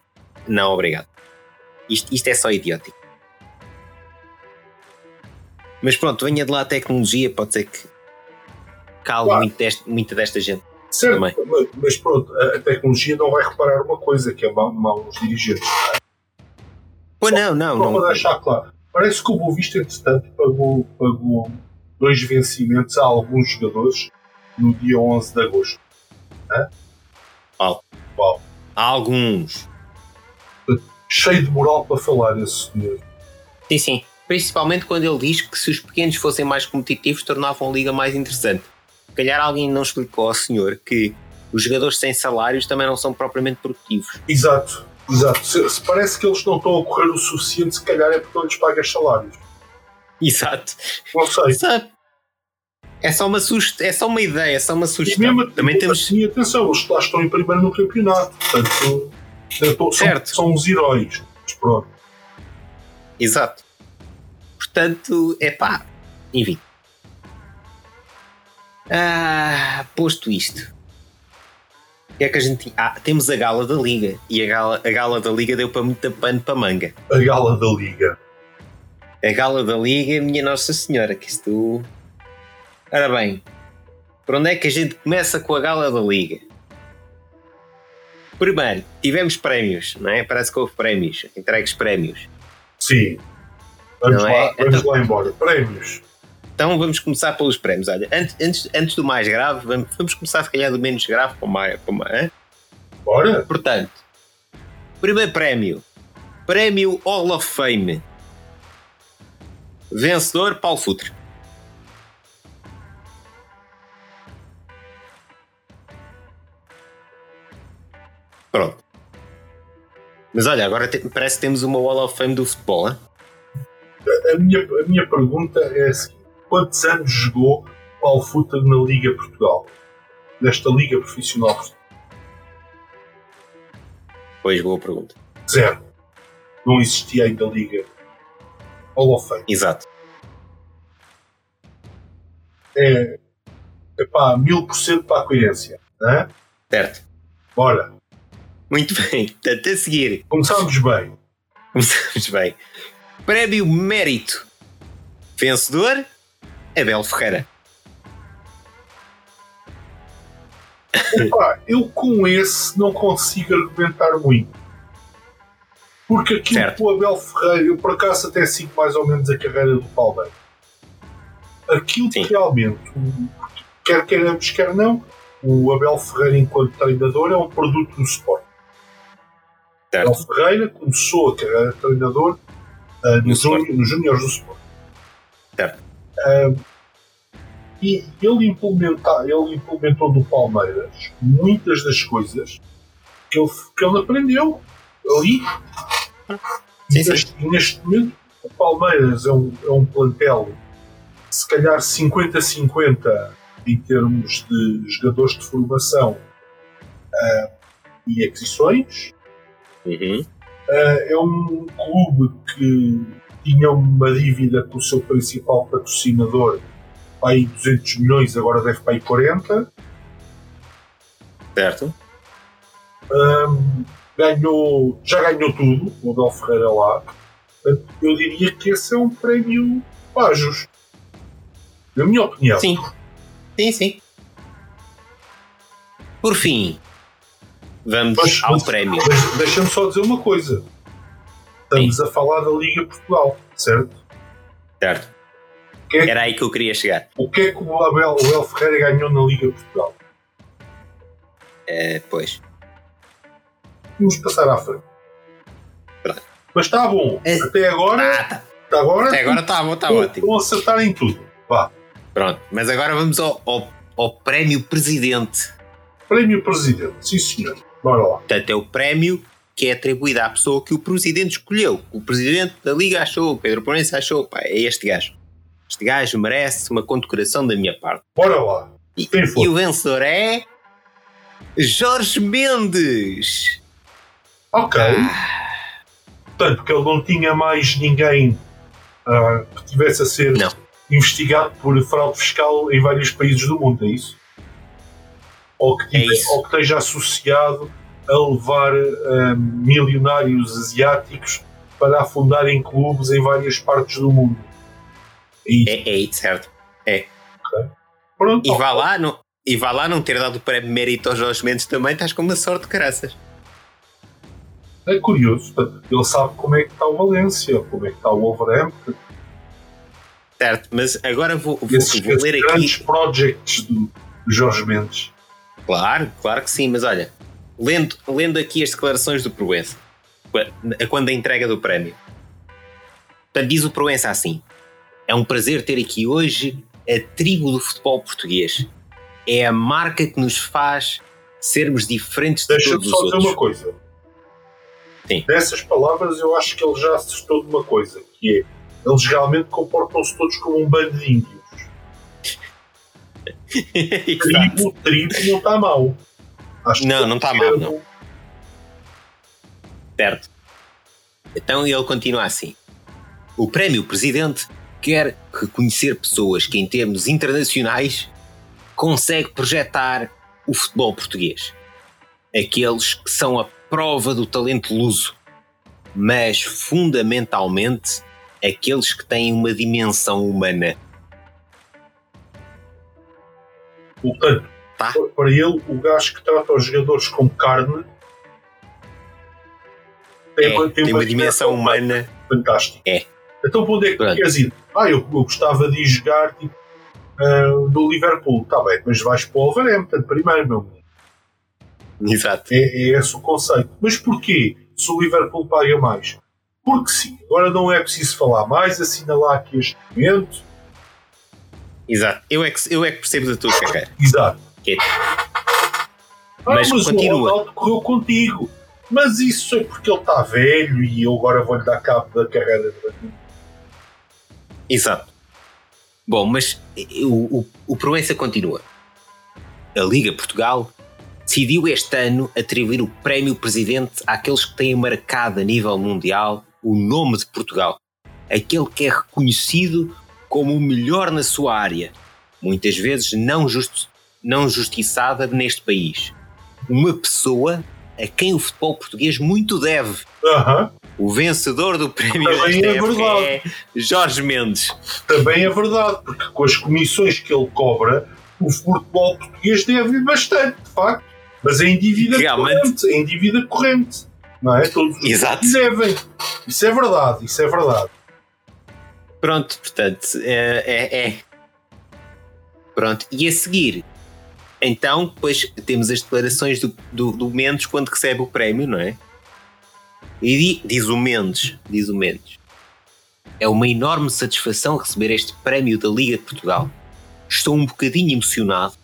Não, obrigado. Isto, isto é só idiótico. Mas pronto, venha de lá a tecnologia, pode ser que cale Claro. muito deste- muita desta gente. Certo, Também. mas, pronto, a, tecnologia não vai reparar uma coisa, que é mal, mal os dirigentes. Pois não, não, Só não. para deixar claro, parece que o Boa Vista, entretanto, pagou, pagou dois vencimentos a alguns jogadores no dia 11 de agosto. Qual? Qual? Há alguns. Cheio de moral para falar esse senhor. Sim, sim. Principalmente quando ele diz que se os pequenos fossem mais competitivos, tornavam a liga mais interessante. Se calhar alguém não explicou ao senhor que os jogadores sem salários também não são propriamente produtivos. Exato. Exato. Se, se, parece que eles não estão a correr o suficiente, se calhar é porque não lhes pagas salários. Exato. Não sei. Exato. É só uma sugest... é só uma ideia, é só uma sugestão. Mesmo, Também temos. Assim, atenção, eles lá estão em primeiro no campeonato, portanto, são, certo. são os heróis. Pronto. Exato. Portanto, é pá, enfim. Ah, posto isto, é que a gente. Ah, temos a gala da Liga. E a gala, a gala da Liga deu para muita pano para manga. A gala da Liga. A gala da Liga, minha Nossa Senhora, que isto. Ora bem, por onde é que a gente começa com a gala da Liga? Primeiro, tivemos prémios, não é? Parece que houve prémios, entregues prémios. Sim. Vamos, lá, é? vamos então, lá embora. Prémios. Então vamos começar pelos prémios. Olha, antes, antes, antes do mais grave, vamos, vamos começar se calhar do menos grave para o mais. Para o mais Bora! Portanto, primeiro prémio: Prémio Hall of Fame. Vencedor Paulo Futre. Pronto. Mas olha, agora te, parece que temos uma Hall of Fame do futebol, hein? A minha, a minha pergunta é assim quantos anos jogou Paulo Futter na Liga Portugal? Nesta Liga Profissional Portugal? Pois, boa pergunta. Zero. Não existia ainda Liga Hall of Fame. Exato. É, é pá, mil por cento para a coerência, não é? Certo. Bora. Muito bem. Portanto, a seguir. Começamos bem. Começamos bem. Prémio Mérito. Vencedor Abel Ferreira. Opa, eu com esse não consigo argumentar muito. Porque aquilo certo. que o Abel Ferreira, eu por acaso até sigo mais ou menos a carreira do Palmeiras. Aquilo Sim. que realmente, quer queiramos, quer não, o Abel Ferreira, enquanto treinador, é um produto do Sport. Certo. Abel Ferreira começou a carreira de treinador uh, no, no Júnior do Sport. Certo. Uh, e ele, implementa, ele implementou no Palmeiras muitas das coisas que ele, que ele aprendeu ali. Sim, sim. Neste, neste, momento, o Palmeiras é um, é um plantel se calhar 50-50 em termos de jogadores de formação uh, e aquisições. Uhum. Uh, é um clube que tinha uma dívida com o seu principal patrocinador, para aí 200 milhões, agora deve para aí 40. Certo. Um, ganhou, já ganhou tudo, o Abel Ferreira lá. Eu diria que esse é um prémio pá, justo. Na minha opinião. Sim. Sim, sim. Por fim, vamos mas, ao mas, prémio. Deixa-me só dizer uma coisa. Estamos Sim. a falar da Liga Portugal, certo? Certo. É, Era aí que eu queria chegar. O que é que o Abel, o Abel Ferreira ganhou na Liga Portugal? É, pois. Vamos passar à frente. Pronto. Mas está bom. É. Até agora. Ah, tá. Até agora, Até agora está bom, está ótimo. Vão acertar em tudo. Vá. Pronto. Mas agora vamos ao, ao, ao Prémio Presidente. Prémio Presidente, sim senhor. Bora. Portanto, é o prémio que é atribuída à pessoa que o presidente escolheu. O presidente da Liga achou, o Pedro Porense achou, pá, é este gajo. Este gajo merece uma condecoração da minha parte. Bora lá. E, e o vencedor é. Jorge Mendes! Ok. Ah. Portanto, porque ele não tinha mais ninguém uh, que tivesse a ser não. investigado por fraude fiscal em vários países do mundo, é isso? Ou que, tive, é isso. Ou que esteja associado a levar uh, milionários asiáticos para afundar em clubes em várias partes do mundo. É, é, é certo. É. Okay. Pronto, e vá lá, não, e vá lá não ter dado o prémio mérito aos Jorge Mendes também, estás com uma sorte de caraças. É curioso, ele sabe como é que está o Valência, como é que está o Wolverhampton. Certo, mas agora vou, vou, esses, vou ler aqui. grandes projects do Jorge Mendes. Claro, claro que sim, mas olha, lendo, lendo aqui as declarações do Proença, quando a entrega do prémio. Portanto, diz o Proença assim: É um prazer ter aqui hoje a tribo do futebol português. É a marca que nos faz sermos diferentes de Deixa todos os outros. Deixa-me só dizer uma coisa. Sim. Dessas palavras, eu acho que ele já acertou de uma coisa, que é eles realmente comportam-se todos como um bando de índios. tribo, tribo não está mal. Acho não, não está mal, não. Certo. Então ele continua assim. O prémio presidente quer reconhecer pessoas que, em termos internacionais, conseguem projetar o futebol português. Aqueles que são a prova do talento luso, mas fundamentalmente aqueles que têm uma dimensão humana. Portanto, tá? para ele, o gajo que trata os jogadores como carne tem, é, tem, tem uma, uma, dimensão humana fantástica. É. Então, para onde é que tu queres ir? Ah, eu, eu, gostava de ir jogar tipo, uh, do Liverpool. Está bem, mas vais para o Wolverhampton primeiro, meu Exato. É, é esse o conceito. Mas porquê? Se o Liverpool paga mais? Porque sim. Agora não é preciso falar mais, assinalar aqui este momento. Exato. Eu é que, eu é que percebo da tua carreira. Exato. É. Ah, mas, mas continua. o Ronaldo correu contigo. Mas isso é porque ele está velho e eu agora vou-lhe dar cabo da carreira dele. Exato. Bom, mas o, o, o Proença continua. A Liga Portugal decidiu este ano atribuir o prémio presidente àqueles que têm marcado a nível mundial o nome de Portugal. Aquele que é reconhecido como o melhor na sua área, muitas vezes não, just, não justiçada neste país. Uma pessoa a quem o futebol português muito deve. Uhum. O vencedor do prémio Também é, verdade. é Jorge Mendes. Também é verdade, porque com as comissões que ele cobra, o futebol português deve bastante, de facto. Mas é em dívida Realmente. corrente. É em dívida corrente. Não é? Todos Exato. devem. Isso é verdade, isso é verdade. Pronto, portanto, é, é, é. Pronto, e a seguir, então, depois temos as declarações do, do, do Mendes quando recebe o prémio, não é? E diz o Mendes, diz o Mendes, é uma enorme satisfação receber este prémio da Liga de Portugal. Estou um bocadinho emocionado.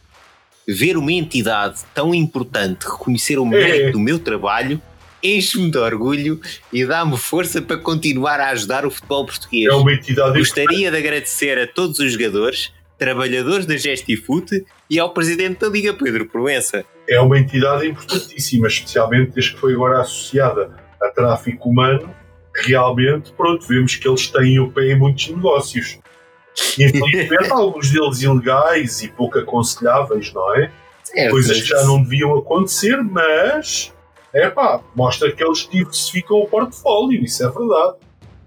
Ver uma entidade tão importante reconhecer o mérito é. do meu trabalho enche-me de orgulho e dá-me força para continuar a ajudar o futebol português. É uma entidade Gostaria de agradecer a todos os jogadores, trabalhadores da Gestifute e ao presidente da Liga, Pedro Proença. É uma entidade importantíssima, especialmente desde que foi agora associada a tráfico humano. Realmente, pronto, vemos que eles têm o pé em muitos negócios. Infelizmente, alguns deles ilegais e pouco aconselháveis, não é? Certo. Coisas que já não deviam acontecer, mas é pá, mostra que eles diversificam o portfólio, isso é verdade.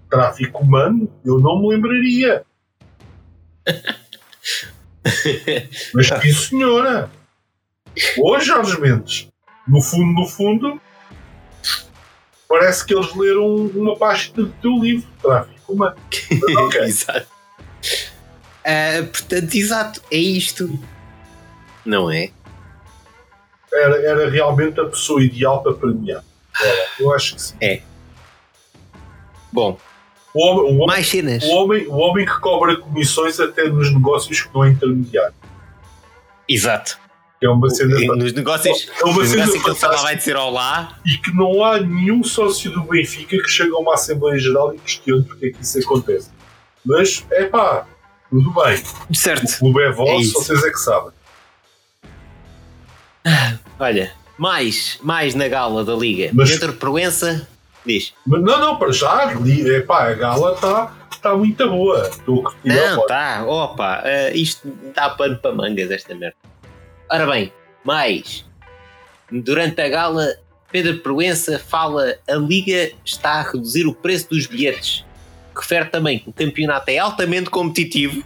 Tráfico humano, eu não me lembraria. Mas que senhora! Ô Jorge Mendes, no fundo, no fundo, parece que eles leram uma página do teu livro, Tráfico Humano. Okay. exato. Uh, portanto, exato, é isto. Não é? Era, era realmente a pessoa ideal para premiar. Era, eu acho que sim. É. Bom, o homem, o homem, Mais cenas. O homem, o homem que cobra comissões até nos negócios que não é intermediário. Exato. É uma cena. O, nos negócios, é uma cena negócio que ele vai dizer olá. E que não há nenhum sócio do Benfica que chegue a uma Assembleia Geral e questione porque é que isso acontece. Mas, é pá, tudo bem. Certo. O clube é vosso, é vocês é que sabem. Olha, mais, mais na gala da Liga. Mas, Pedro Proença Diz. Mas não, não, para já, epá, a gala está tá muito boa. Não, está, opa, uh, isto dá pano para mangas esta merda. Ora bem, mais. Durante a gala, Pedro Proença fala a Liga está a reduzir o preço dos bilhetes. Refere também que o campeonato é altamente competitivo.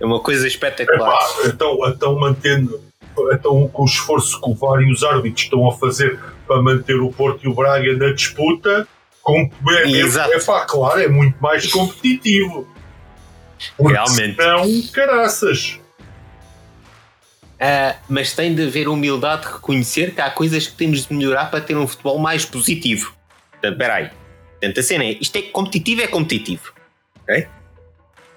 É uma coisa espetacular. Epá, então, então mantendo então, com o esforço que o VAR e os árbitros estão a fazer para manter o Porto e o Braga na disputa, com, é, é, é pá, claro, é muito mais competitivo. Porque Realmente. Não, caraças. Uh, mas tem de haver humildade de reconhecer que há coisas que temos de melhorar para ter um futebol mais positivo. Portanto, espera aí. Portanto, a cena é, isto é competitivo, é competitivo. Okay?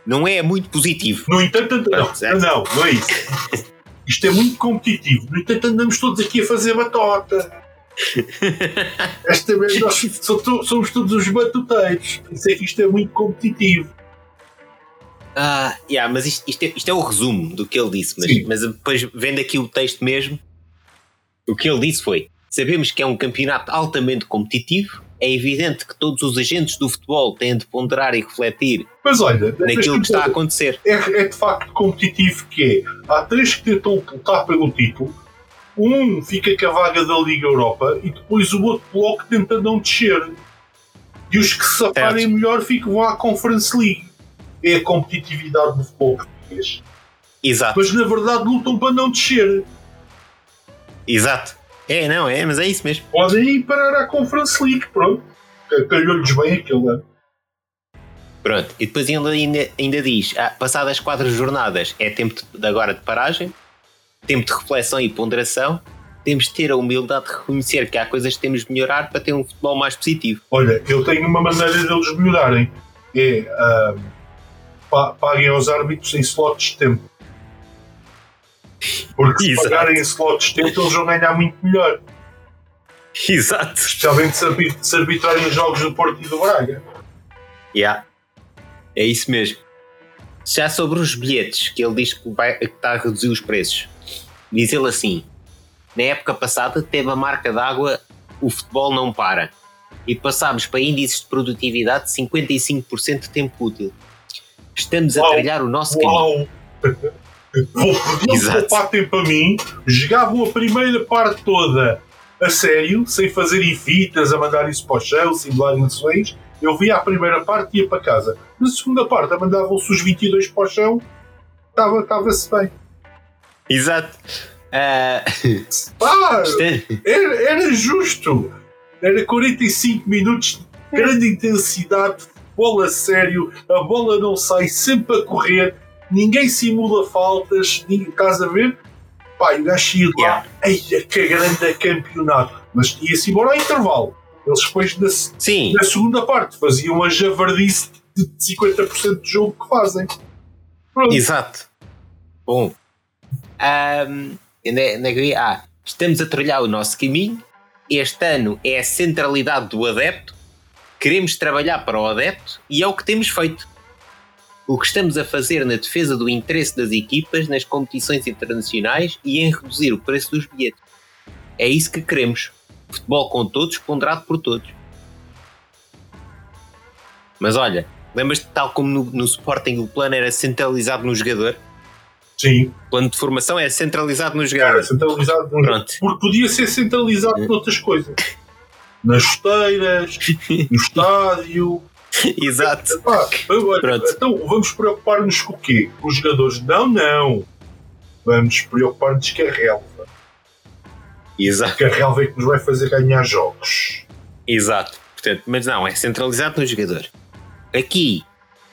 Não é muito positivo. No entanto, não, não, não é isso. Isto é muito competitivo. No entanto, andamos todos aqui a fazer batota. Esta vez nós somos todos os batuteiros. Isso é que isto é muito competitivo. Ah, yeah, mas isto, isto, é, isto é o resumo do que ele disse, mas, mas depois vendo aqui o texto mesmo, o que ele disse foi: sabemos que é um campeonato altamente competitivo, é evidente que todos os agentes do futebol têm de ponderar e refletir mas olha, naquilo que está a acontecer. É, é de facto competitivo que é. Há três que tentam lutar pelo título, um fica com a vaga da Liga Europa e depois o outro bloco tenta não descer. E os que se safarem melhor ficam à Conference League é a competitividade do futebol português. Exato. Mas na verdade lutam para não descer. Exato. É, não, é, mas é isso mesmo. Podem ir parar à Conference League, pronto. Calhou-lhes bem aquele ano. Pronto, e depois ainda, ainda, ainda diz: ah, passadas quatro jornadas é tempo de, agora de paragem, tempo de reflexão e ponderação. Temos de ter a humildade de reconhecer que há coisas que temos de melhorar para ter um futebol mais positivo. Olha, eu tenho uma maneira deles melhorarem: é. Uh paguem aos árbitros em slots de tempo. Porque se pagarem em slots tempo, eles vão ganhar muito melhor. Exato. Especialmente se arbitrarem os jogos do Porto e do Braga. Yeah. É isso mesmo. Já sobre os bilhetes, que ele diz que, vai, que está a reduzir os preços, diz ele assim: na época passada teve a marca d'água o futebol não para e passámos para índices de produtividade de 55% de tempo útil. Estamos Uau. a trilhar o nosso Uau. caminho. Podiam poupar tempo a mim, jogavam a primeira parte toda a sério, sem fazerem fitas, a mandar isso para o chão, simular emoções. Eu via a primeira parte e ia para casa. Na segunda parte, mandavam-se os 22 para o chão, estava-se bem. Exato. Uh... Era, era justo. Era 45 minutos de grande intensidade bola sério, a bola não sai sempre a correr, ninguém simula faltas, ninguém, estás a ver? Pá, o gajo ia lá, eia, que grande campeonato, mas ia-se embora ao intervalo. Eles depois, na, Sim. na segunda parte, faziam a javardice de 50% do jogo que fazem. Pronto. Exato. Bom, um, ah, estamos a trilhar o nosso caminho. Este ano é a centralidade do adepto Queremos trabalhar para o adepto e é o que temos feito. O que estamos a fazer na defesa do interesse das equipas nas competições internacionais e em reduzir o preço dos bilhetes. É isso que queremos. Futebol com todos, ponderado por todos. Mas olha, lembras-te tal como no, no Sporting o plano era centralizado no jogador? Sim. O plano de formação é centralizado no jogador. Era centralizado no Pronto. Porque podia ser centralizado por outras coisas nas chuteiras, no estádio. Exato. então vamos preocupar-nos com o quê? Com os jogadores? Não, não. Vamos preocupar-nos com a relva. Exato. Porque a relva é que nos vai fazer ganhar jogos. Exato. Portanto, mas não, é centralizado no jogador. Aqui,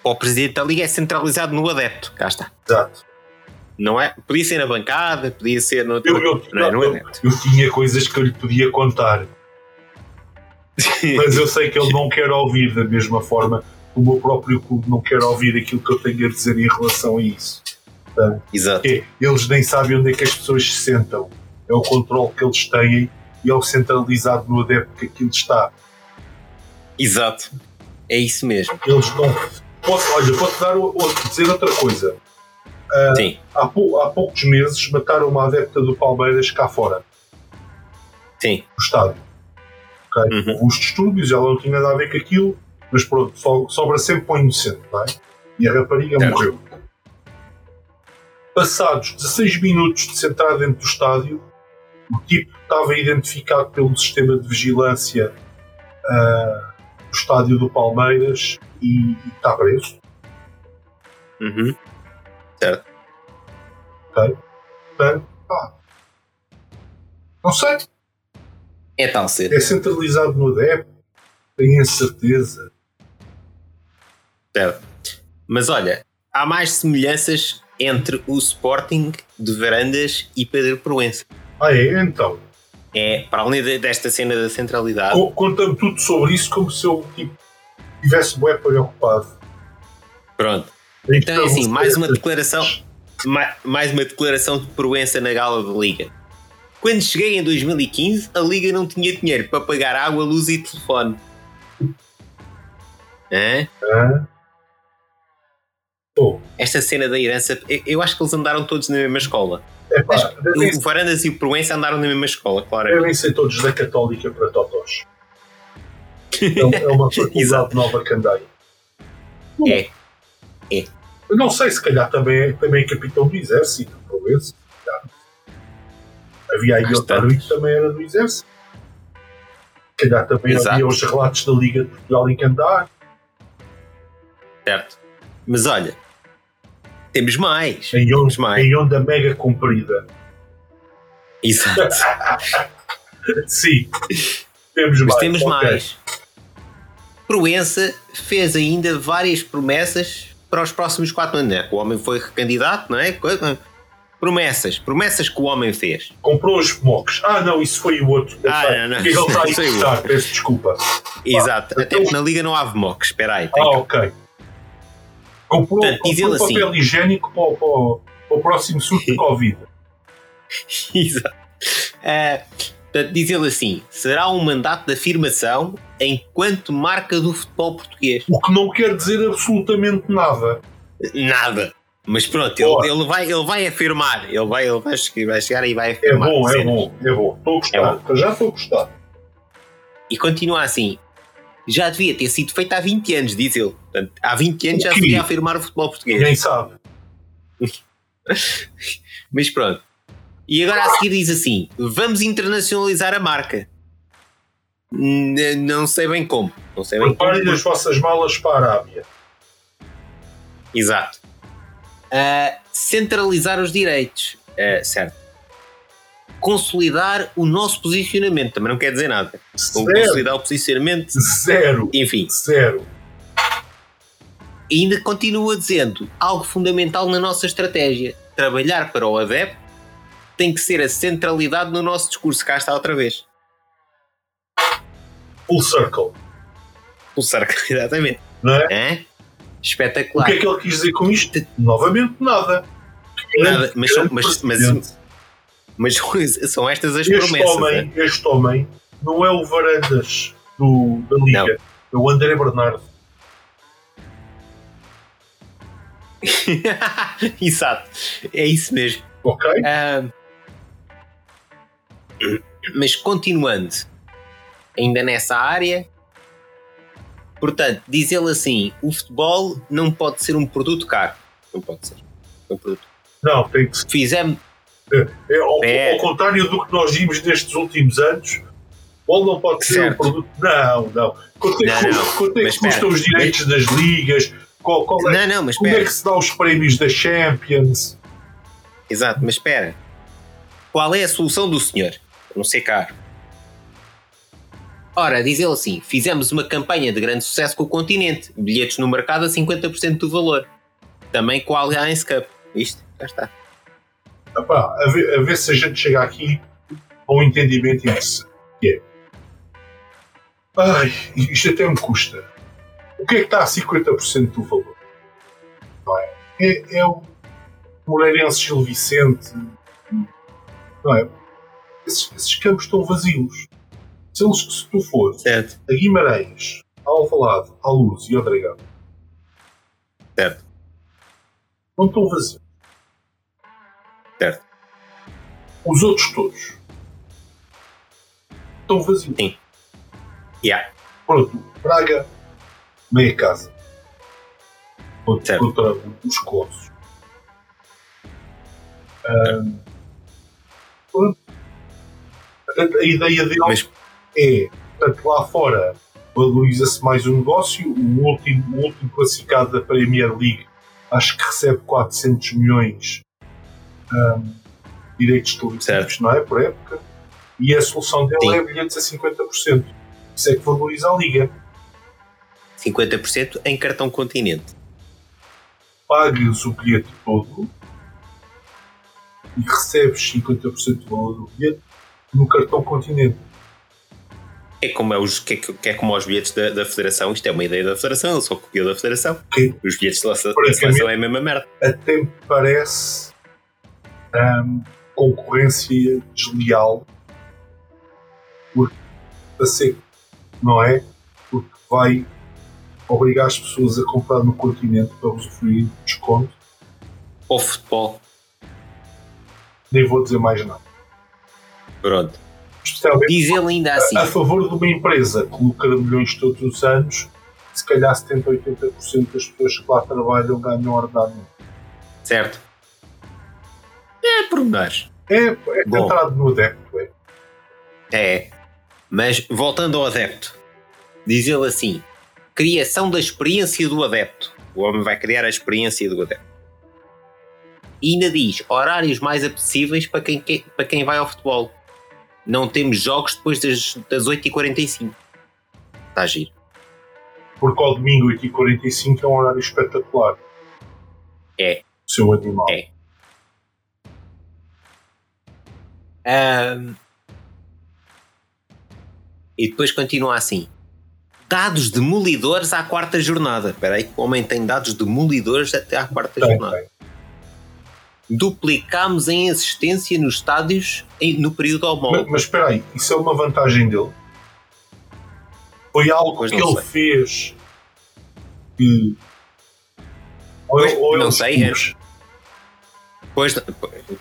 o presidente da liga é centralizado no adepto. Cá está. Exato. Não é? Podia ser na bancada, podia ser no. Eu, eu, não, é no eu, adepto. eu tinha coisas que eu lhe podia contar mas eu sei que ele não quer ouvir da mesma forma o meu próprio clube não quer ouvir aquilo que eu tenho a dizer em relação a isso. Portanto, Exato. É, eles nem sabem onde é que as pessoas se sentam. É o controle que eles têm e é o centralizado no adepto que aquilo está. Exato. É isso mesmo. Eles não. Posso, olha, posso dar dizer outra coisa. Uh, Sim. Há, pou, há poucos meses mataram uma adepta do Palmeiras cá fora. Sim. No estádio okay? uhum. os distúrbios, ela não tinha nada a ver com aquilo, mas pronto, so, sobra sempre para o inocente, não é? E a rapariga é. morreu. Passados 16 minutos de se entrar dentro do estádio, o tipo estava identificado pelo sistema de vigilância uh, do estádio do Palmeiras e, e está preso. Uhum. Certo. Ok. Portanto, pá. Não sei. É tal ser. É centralizado no DEP, tenho a certeza. Certo. Mas olha, há mais semelhanças entre o Sporting de Varandas e Pedro Proença. Ah, é? Então. É, para além desta cena da centralidade. Conta-me tudo sobre isso como se eu tipo, tivesse bem preocupado. Pronto. Então, então é assim, mais uma declaração. Mais uma declaração de Proença na gala da Liga Quando cheguei em 2015, a Liga não tinha dinheiro para pagar água, luz e telefone. Hã? Hã? Oh, Esta cena da herança, eu, acho que eles andaram todos na mesma escola. que devem, o Varandas e o Proença andaram na mesma escola, claro. devem ser todos da Católica para Totós. É, é uma faculdade nova que andei. É. Eu não sei, se calhar também, também é capitão do exército, talvez. Havia aí árbitro que também era do exército. Calhar também Exato. havia os relatos da Liga de Portugal em Candar. Certo. Mas olha, temos mais. Em Temos onda, mais. em onda mega comprida. Exato. Sim. Temos Mas mais. temos ok. mais. Proença fez ainda várias promessas para os próximos quatro anos. né? O homem foi recandidato, não é? Promessas. Promessas que o homem fez. Comprou os mocks. Ah, não, isso foi o outro. Ah, não, não. que Ele está a o encostar, peço desculpa. Exato. Até então- na Liga não há VMOC. Espera aí. Ah, ok. Comprou, Portanto, comprou assim. papel higiênico para, o- para o- para o próximo surto de Covid. Exato. Ah, portanto, diz ele assim: será um mandato de afirmação enquanto marca do futebol português. O que não quer dizer absolutamente nada. Nada. Mas pronto, ele, ele vai, ele vai afirmar. Ele vai, ele vai, chegar, vai chegar e vai É afirmar. bom, é bom, é bom. Estou a gostar. É já estou a gostar. E continua assim. Já devia ter sido feito há 20 anos, diz ele. Portanto, há 20 anos já se devia afirmar o futebol português. Ninguém sabe. Mas pronto. E agora a seguir diz assim: vamos internacionalizar a marca. N- Não sei bem como. Não sei bem como. Preparem as vossas malas para a Arábia. Exato. Ah, centralizar os direitos. Ah, certo. Consolidar o nosso posicionamento. Também não quer dizer nada. Zero. consolidar o posicionamento. Zero. Enfim. Zero. E ainda continua dizendo algo fundamental na nossa estratégia. Trabalhar para o adepto tem que ser a centralidade no nosso discurso. Cá está outra vez. Full circle. Pulsar, exatamente. Não é? Hã? O Espetacular. que é que ele quis dizer com isto? Novamente, nada. Nada, mas são- mas- mas-. Mas são estas as este promessas. homem, é? este homem não é o Varandas do, da Liga, Não. é o André Bernardo. Exato. É isso mesmo. Ok? Ah, mas continuando, ainda nessa área, portanto, diz ele assim: o futebol não pode ser um produto caro. Não pode ser. É um produto. Não, tem que ser. Fizemos. É, ao, É. ao contrário do que nós vimos nestes últimos anos, o futebol não pode ser Certo. um produto. Não, não. Quanto é que, quanto é que custam os direitos das ligas? Qual, qual é, Não, não, mas como é espera. que se dá os prémios da Champions? Exato, mas espera. Qual é a solução do senhor? Não ser caro. Ora, diz ele assim: fizemos uma campanha de grande sucesso com o continente, bilhetes no mercado a 50% do valor. Também com a Allianz Cup. Isto, já está. Epá, a, ver, a ver se a gente chega aqui a um entendimento interessante. Que é. Ai, isto até me custa. O que é que está a 50% do valor? Não é? É, é o Moreirense Gil Vicente. Não é? Esses, esses campos estão vazios. Se, eles, se tu fores Certo. a Guimarães, a Alvalade, à Luz e ao Dragão, Certo. não estão vazios. Certo. Os outros todos estão vazios. Yeah. Pronto, Braga, meia casa. Contra, contra os. Ahm, pronto. Portanto, a ideia dele Mas é, portanto, lá fora valoriza-se mais o negócio. O último, o último classificado da Premier League acho que recebe 400 milhões ahm, de direitos televisivos, não é? Por época. E a solução dele Sim. é bilhetes a 50%. Isso é que valoriza a Liga. 50% em cartão continente. Pagas o bilhete todo e recebes 50% do valor do bilhete no cartão continente. É como, é os, que, é, que é como os bilhetes da, da Federação. Isto é uma ideia da Federação, ele só copiou da Federação. Que Os bilhetes da, da Seleção é a mesma merda. até me parece ahm, concorrência desleal porque a ser, não é? Porque vai obrigar as pessoas a comprar no continente para usufruir de desconto. Ou futebol. Nem vou dizer mais nada. Pronto. Especialmente Diz ele ainda assim. a, a favor de uma empresa que lucra milhões todos os anos, se calhar 70, 80% das pessoas que lá trabalham ganham ordenado. Certo. É pormenores. É, é entrado no adepto, é. É. Mas voltando ao adepto, diz ele assim: criação da experiência do adepto. O homem vai criar a experiência do adepto. E ainda diz horários mais apetecíveis para quem, que- para quem vai ao futebol. Não temos jogos depois das, das 8h45. Está a giro. Porque ao domingo 8h45 é um horário espetacular. É. O seu animal. É. Ahm. E depois continua assim. Dados demolidores à quarta jornada. Espera aí, que o homem tem dados demolidores até à quarta Tem, jornada. tem. Duplicámos em assistência nos estádios em- no período Mas, homólogo. mas espera aí, isso é uma vantagem dele? Foi algo que não ele sei. fez que. Ou, Pois, ou não sei, clubes. Pois,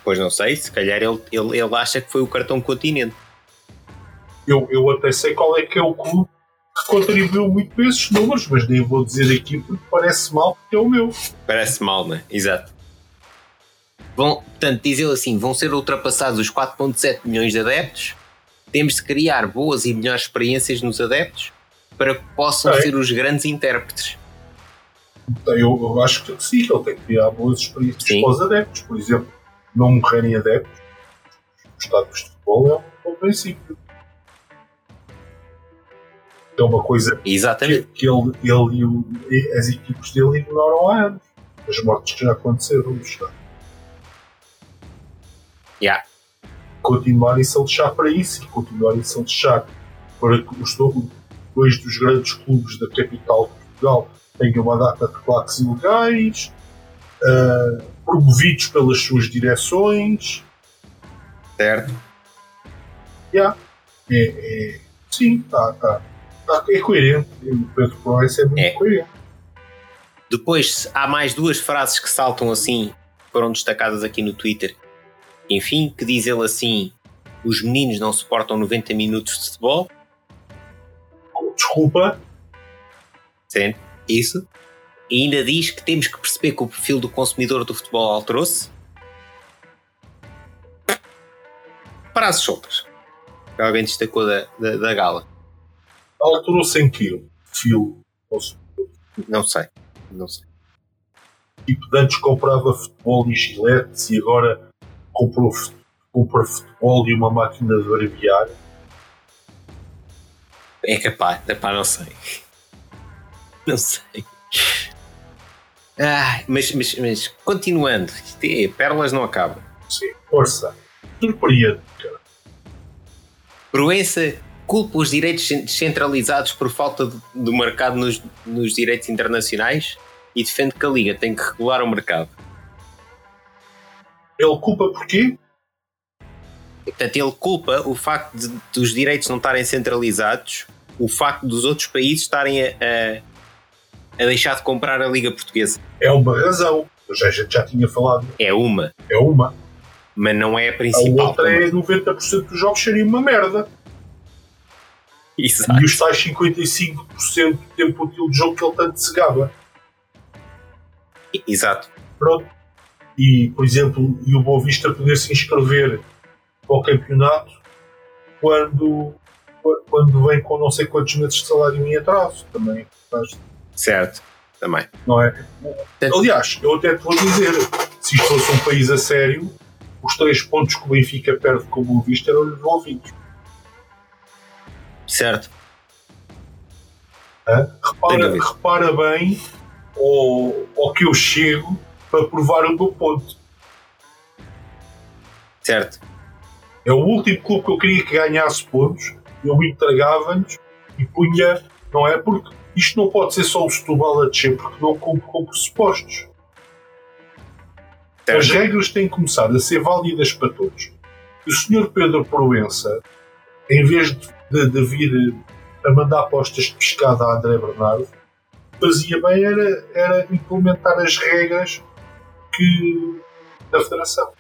pois não sei, se calhar ele, ele, ele acha que foi o cartão continente. Eu, eu até sei qual é que é o clube que contribuiu muito para esses números, mas nem vou dizer aqui porque parece mal porque é o meu. Parece mal, né? Exato. Vão, portanto, diz ele assim: vão ser ultrapassados os 4,7 milhões de adeptos. Temos de criar boas e melhores experiências nos adeptos para que possam É. ser os grandes intérpretes. Então, eu, eu acho que sim, que ele tem que criar boas experiências Sim. para os adeptos. Por exemplo, não morrerem adeptos. O estádio de futebol é um bom princípio. É uma coisa que, Exatamente. que ele, ele e, o- as equipes dele ignoram há anos. As mortes que já aconteceram no estádio. Yeah. Continuarem-se a lixar para isso e continuarem-se a lixar para que os do- dois dos grandes clubes da capital de Portugal tenham uma data de plaques ilegais, ah, promovidos pelas suas direções. Certo? Yeah. É, é, sim, tá, tá, tá- é coerente. O Pedro Proença é muito É. coerente. Depois há mais duas frases que saltam assim, foram destacadas aqui no Twitter. Enfim, que diz ele assim: os meninos não suportam 90 minutos de futebol. Desculpa, Sim, isso. E ainda diz que temos que perceber que o perfil do consumidor do futebol alterou-se. Frases soltas. Que alguém destacou da, da, da gala. alterou-se em que? Fio. Não sei. Não sei. Tipo, de antes comprava futebol e giletes e agora comprou, compra futebol e uma máquina de barbear. É capaz. É pá, não sei. Não sei. Ah, mas, mas, mas continuando. Isto é, pérolas não acabam. Sim, força. Surpreende, cara. Proença culpa os direitos descentralizados por falta do mercado nos, nos direitos internacionais e defende que a Liga tem que regular o mercado. Ele culpa porquê? Portanto, ele culpa o facto de, dos direitos não estarem centralizados, o facto dos outros países estarem a, a, a deixar de comprar a Liga Portuguesa. É uma razão. Eu já, já, já tinha falado. É uma, É uma. mas não é a A principal. outra também. é 90% dos jogos serem uma merda. Exato. E os tais 55% do tempo útil de jogo que ele tanto se gaba. Exato. Pronto. E, por exemplo, e o Boa Vista poder se inscrever para o campeonato quando, quando vem com não sei quantos meses de salário em atraso. Também faz, Certo. Também. não é? Portanto, Aliás, eu até te vou dizer, se isto fosse um país a sério, os três pontos que o Benfica perde com o Boa Vista eram devolvidos. certo. Repara, repara bem ao, ao que eu chego para provar o meu ponto. Certo. É o último clube que eu queria que ganhasse pontos, eu entregava-lhes e punha, não é? Porque isto não pode ser só o Setúbal a descer, porque não cumpre com pressupostos. As regras têm começado a ser válidas para todos. O Sr. Pedro Proença, em vez de, de vir a mandar apostas de pescada a André Bernardo, fazia bem era, era implementar as regras que da Federação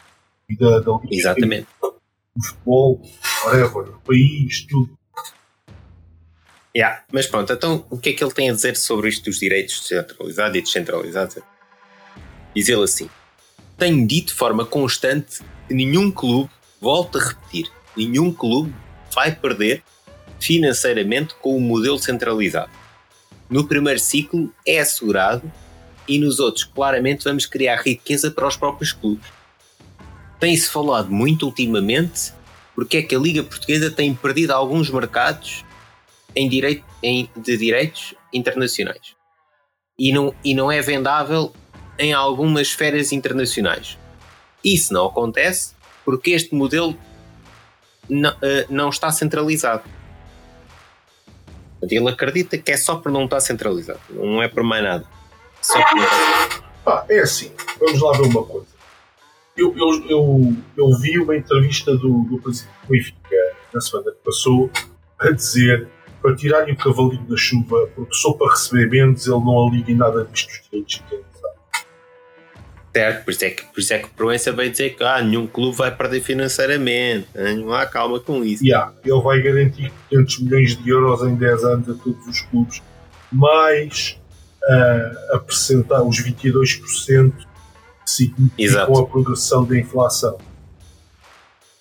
e da, da Liga. Exatamente. O futebol, whatever, o país, tudo. Yeah. Mas pronto, então o que é que ele tem a dizer sobre isto dos direitos centralizados e descentralizados? Diz ele assim: Tenho dito de forma constante que nenhum clube, volto a repetir, nenhum clube vai perder financeiramente com o modelo centralizado. No primeiro ciclo é assegurado e nos outros, claramente, vamos criar riqueza para os próprios clubes. Tem-se falado muito ultimamente porque é que a Liga Portuguesa tem perdido alguns mercados em direito, em, de direitos internacionais e não, e não é vendável em algumas esferas internacionais. Isso não acontece porque este modelo não, uh, não está centralizado. Ele acredita que é só por não estar centralizado, não é por mais nada. Só ah, é assim, vamos lá ver uma coisa. Eu, eu, eu, eu vi uma entrevista do, do presidente do Benfica na semana que passou a dizer para tirarem o cavalinho da chuva, porque só para receber menos ele não aliga em nada disto dos direitos Certo, por isso é que, por isso é que Proença veio dizer que ah, nenhum clube vai perder financeiramente. Não há calma com isso. Yeah, ele vai garantir 500 milhões de euros em 10 anos a todos os clubes, uh, apresentar os 22% que significam a progressão da inflação.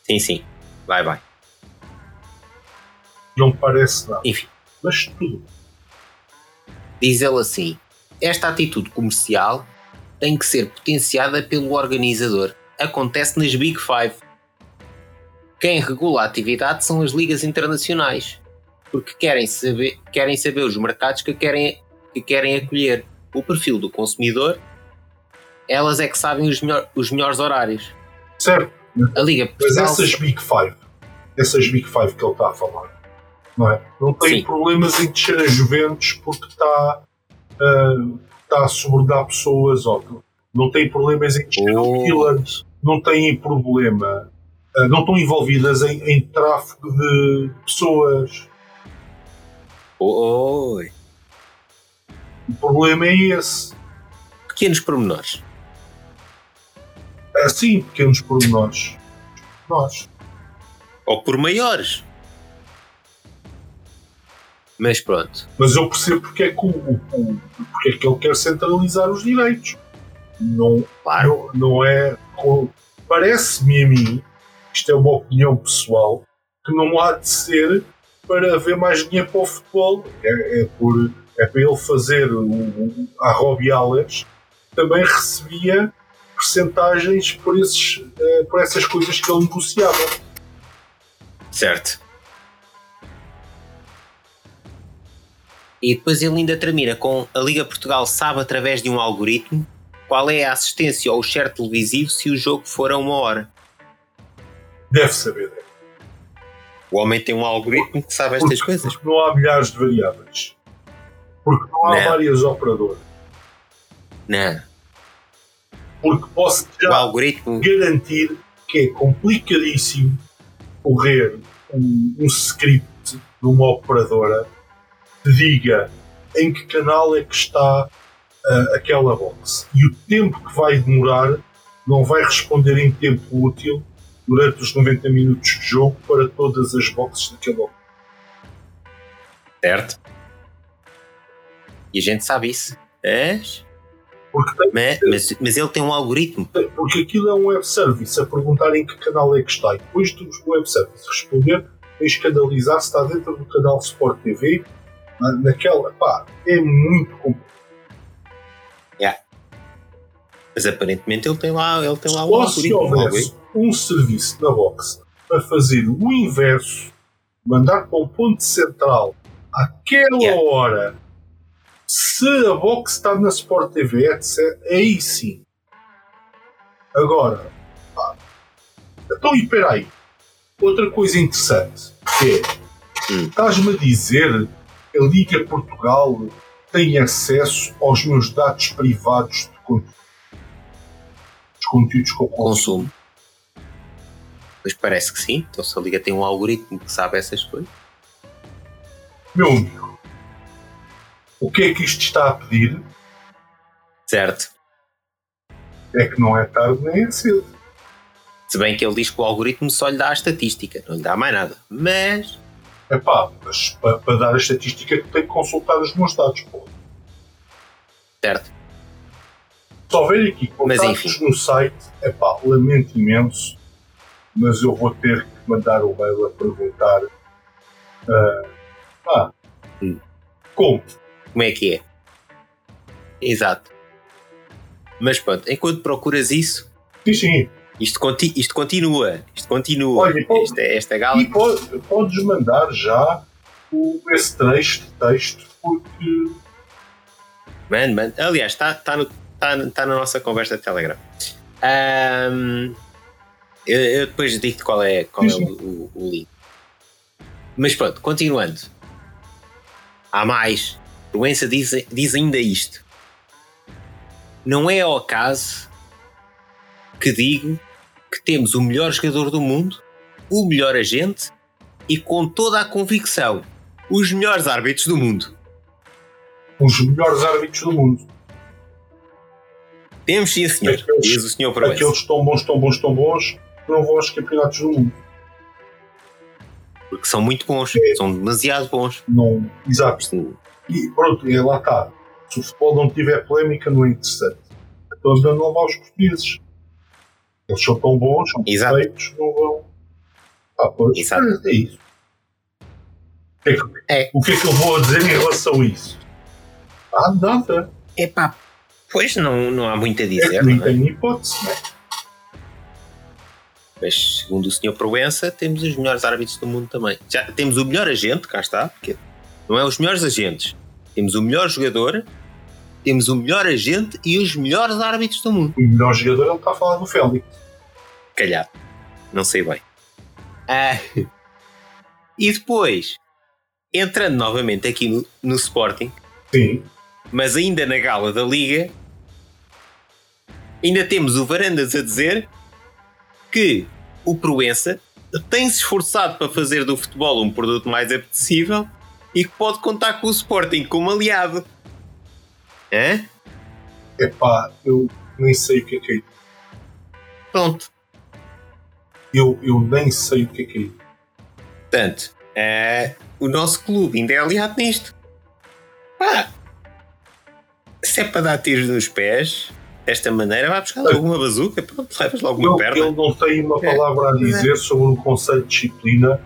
Sim, sim. Vai, vai. Não parece nada. Enfim. Mas tudo. Diz ele assim: esta atitude comercial tem que ser potenciada pelo organizador. Acontece nas Big Five. Quem regula a atividade são as ligas internacionais, porque querem saber, querem saber os mercados que querem, que querem acolher. O perfil do consumidor, elas é que sabem os, melhor, os melhores horários. Certo. A Liga Portugal... Mas essas Big Five, essas Big Five que ele está a falar, não é? Não tem Sim. problemas em descer a Juventus porque está. Uh, está a sobredar pessoas, ou não têm problemas em oh. não têm problema, uh, não estão envolvidas em, em tráfico de pessoas. Oi. O problema é esse. Pequenos pormenores. É, sim, pequenos pormenores. Nós. Ou por maiores. Mas pronto. Mas eu percebo porque é que, o, o, porque é que ele quer centralizar os direitos. Não, claro. não, não é. Parece-me a mim, isto é uma opinião pessoal, que não há de ser para haver mais dinheiro para o futebol. É, é por, é para ele fazer o, o, a Robbie Alex, também recebia percentagens por, esses, eh, por essas coisas que ele negociava. Certo. E depois ele ainda termina com a Liga Portugal sabe através de um algoritmo qual é a assistência ou o share televisivo se o jogo for a uma hora. Deve saber. O homem tem um algoritmo que sabe estas porque, coisas. Porque não há milhares de variáveis. Porque não há não. várias operadoras. Não. Porque posso já algoritmo... garantir que é complicadíssimo correr um, um script numa operadora te diga em que canal é que está uh, aquela box. E o tempo que vai demorar não vai responder em tempo útil durante os 90 minutos de jogo para todas as boxes daquele box. Certo. E a gente sabe isso. É? Porque mas, mas, mas, ele tem um algoritmo. Porque aquilo é um web service a perguntar em que canal é que está. E depois do web service responder, tens que analisar se está dentro do canal Sport TV naquela, pá, é muito complicado. Yeah. Mas aparentemente ele tem lá, ele tem lá o Se houvesse um serviço na box para fazer o inverso, mandar para um ponto central àquela yeah. hora, se a box está na Sport TV, etc., aí sim. Agora, pá, então e aí. Outra coisa interessante que é, hum. estás-me a dizer a Liga Portugal tem acesso aos meus dados privados de conteúdo. conteúdos que eu consumo. consumo. Pois parece que sim. Então se a Liga tem um algoritmo que sabe essas coisas. Meu amigo, o que é que isto está a pedir? Certo. É que não é tarde nem é cedo. Se bem que ele diz que o algoritmo só lhe dá a estatística, não lhe dá mais nada. Mas. É pá, mas para, para dar a estatística tem que consultar os meus dados, pô. Certo. Se houver aqui contatos no site, é pá, lamento imenso, mas eu vou ter que mandar o mail a perguntar. Uh, ah, hum. como? Como é que é? Exato. Mas pronto, enquanto procuras isso. Sim, sim. Isto, conti isto continua. Isto continua. Olha, pode, esta, esta gala. E pode, podes mandar já o, esse trecho de texto, porque. Mano, mano. Aliás, está tá no, tá, tá na nossa conversa de Telegram. Um, eu, eu, depois digo qual é, qual é o, o, o link. Mas pronto, continuando. Há mais. Proença diz, diz ainda isto. Não é ao acaso que digo que temos o melhor jogador do mundo, o melhor agente e, com toda a convicção, os melhores árbitros do mundo. Os melhores árbitros do mundo. Temos sim, senhor. Aqueles, Diz o senhor Proença. Aqueles tão bons, tão bons, tão bons que não vão aos campeonatos do mundo. Porque são muito bons, é. são demasiado bons. Não, exato. E pronto, e lá está. Se o futebol não tiver polémica, não é interessante. Então não vão aos portugueses. Eles são tão bons, são Exato. perfeitos, não vão. Ah, pois, Exato. é isso. O que é, que, é. o que é que eu vou dizer em relação a isso? Ah, nada. Epá, pois não, não há muito a dizer. É nem é? tem hipótese, não é? Mas segundo o Sr. Proença, temos os melhores árbitros do mundo também. Já temos o melhor agente, cá está, porque não é os melhores agentes. Temos o melhor jogador, temos o melhor agente e os melhores árbitros do mundo. O melhor jogador ele está a falar do Félix. Calhar. Não sei bem. Ah, e depois, entrando novamente aqui no, no Sporting, Sim. mas ainda na gala da Liga, ainda temos o Varandas a dizer que o Proença tem-se esforçado para fazer do futebol um produto mais apetecível e que pode contar com o Sporting como aliado. Hã? Epá, eu nem sei o que é que é. Pronto. Eu, eu nem sei o que é que é. Portanto, é, o nosso clube ainda é aliado nisto. Pá, se é para dar tiros nos pés, desta maneira, vai buscar alguma bazuca, pronto, levas logo uma perna. Ele não tem uma é. palavra a dizer sobre um conceito de disciplina,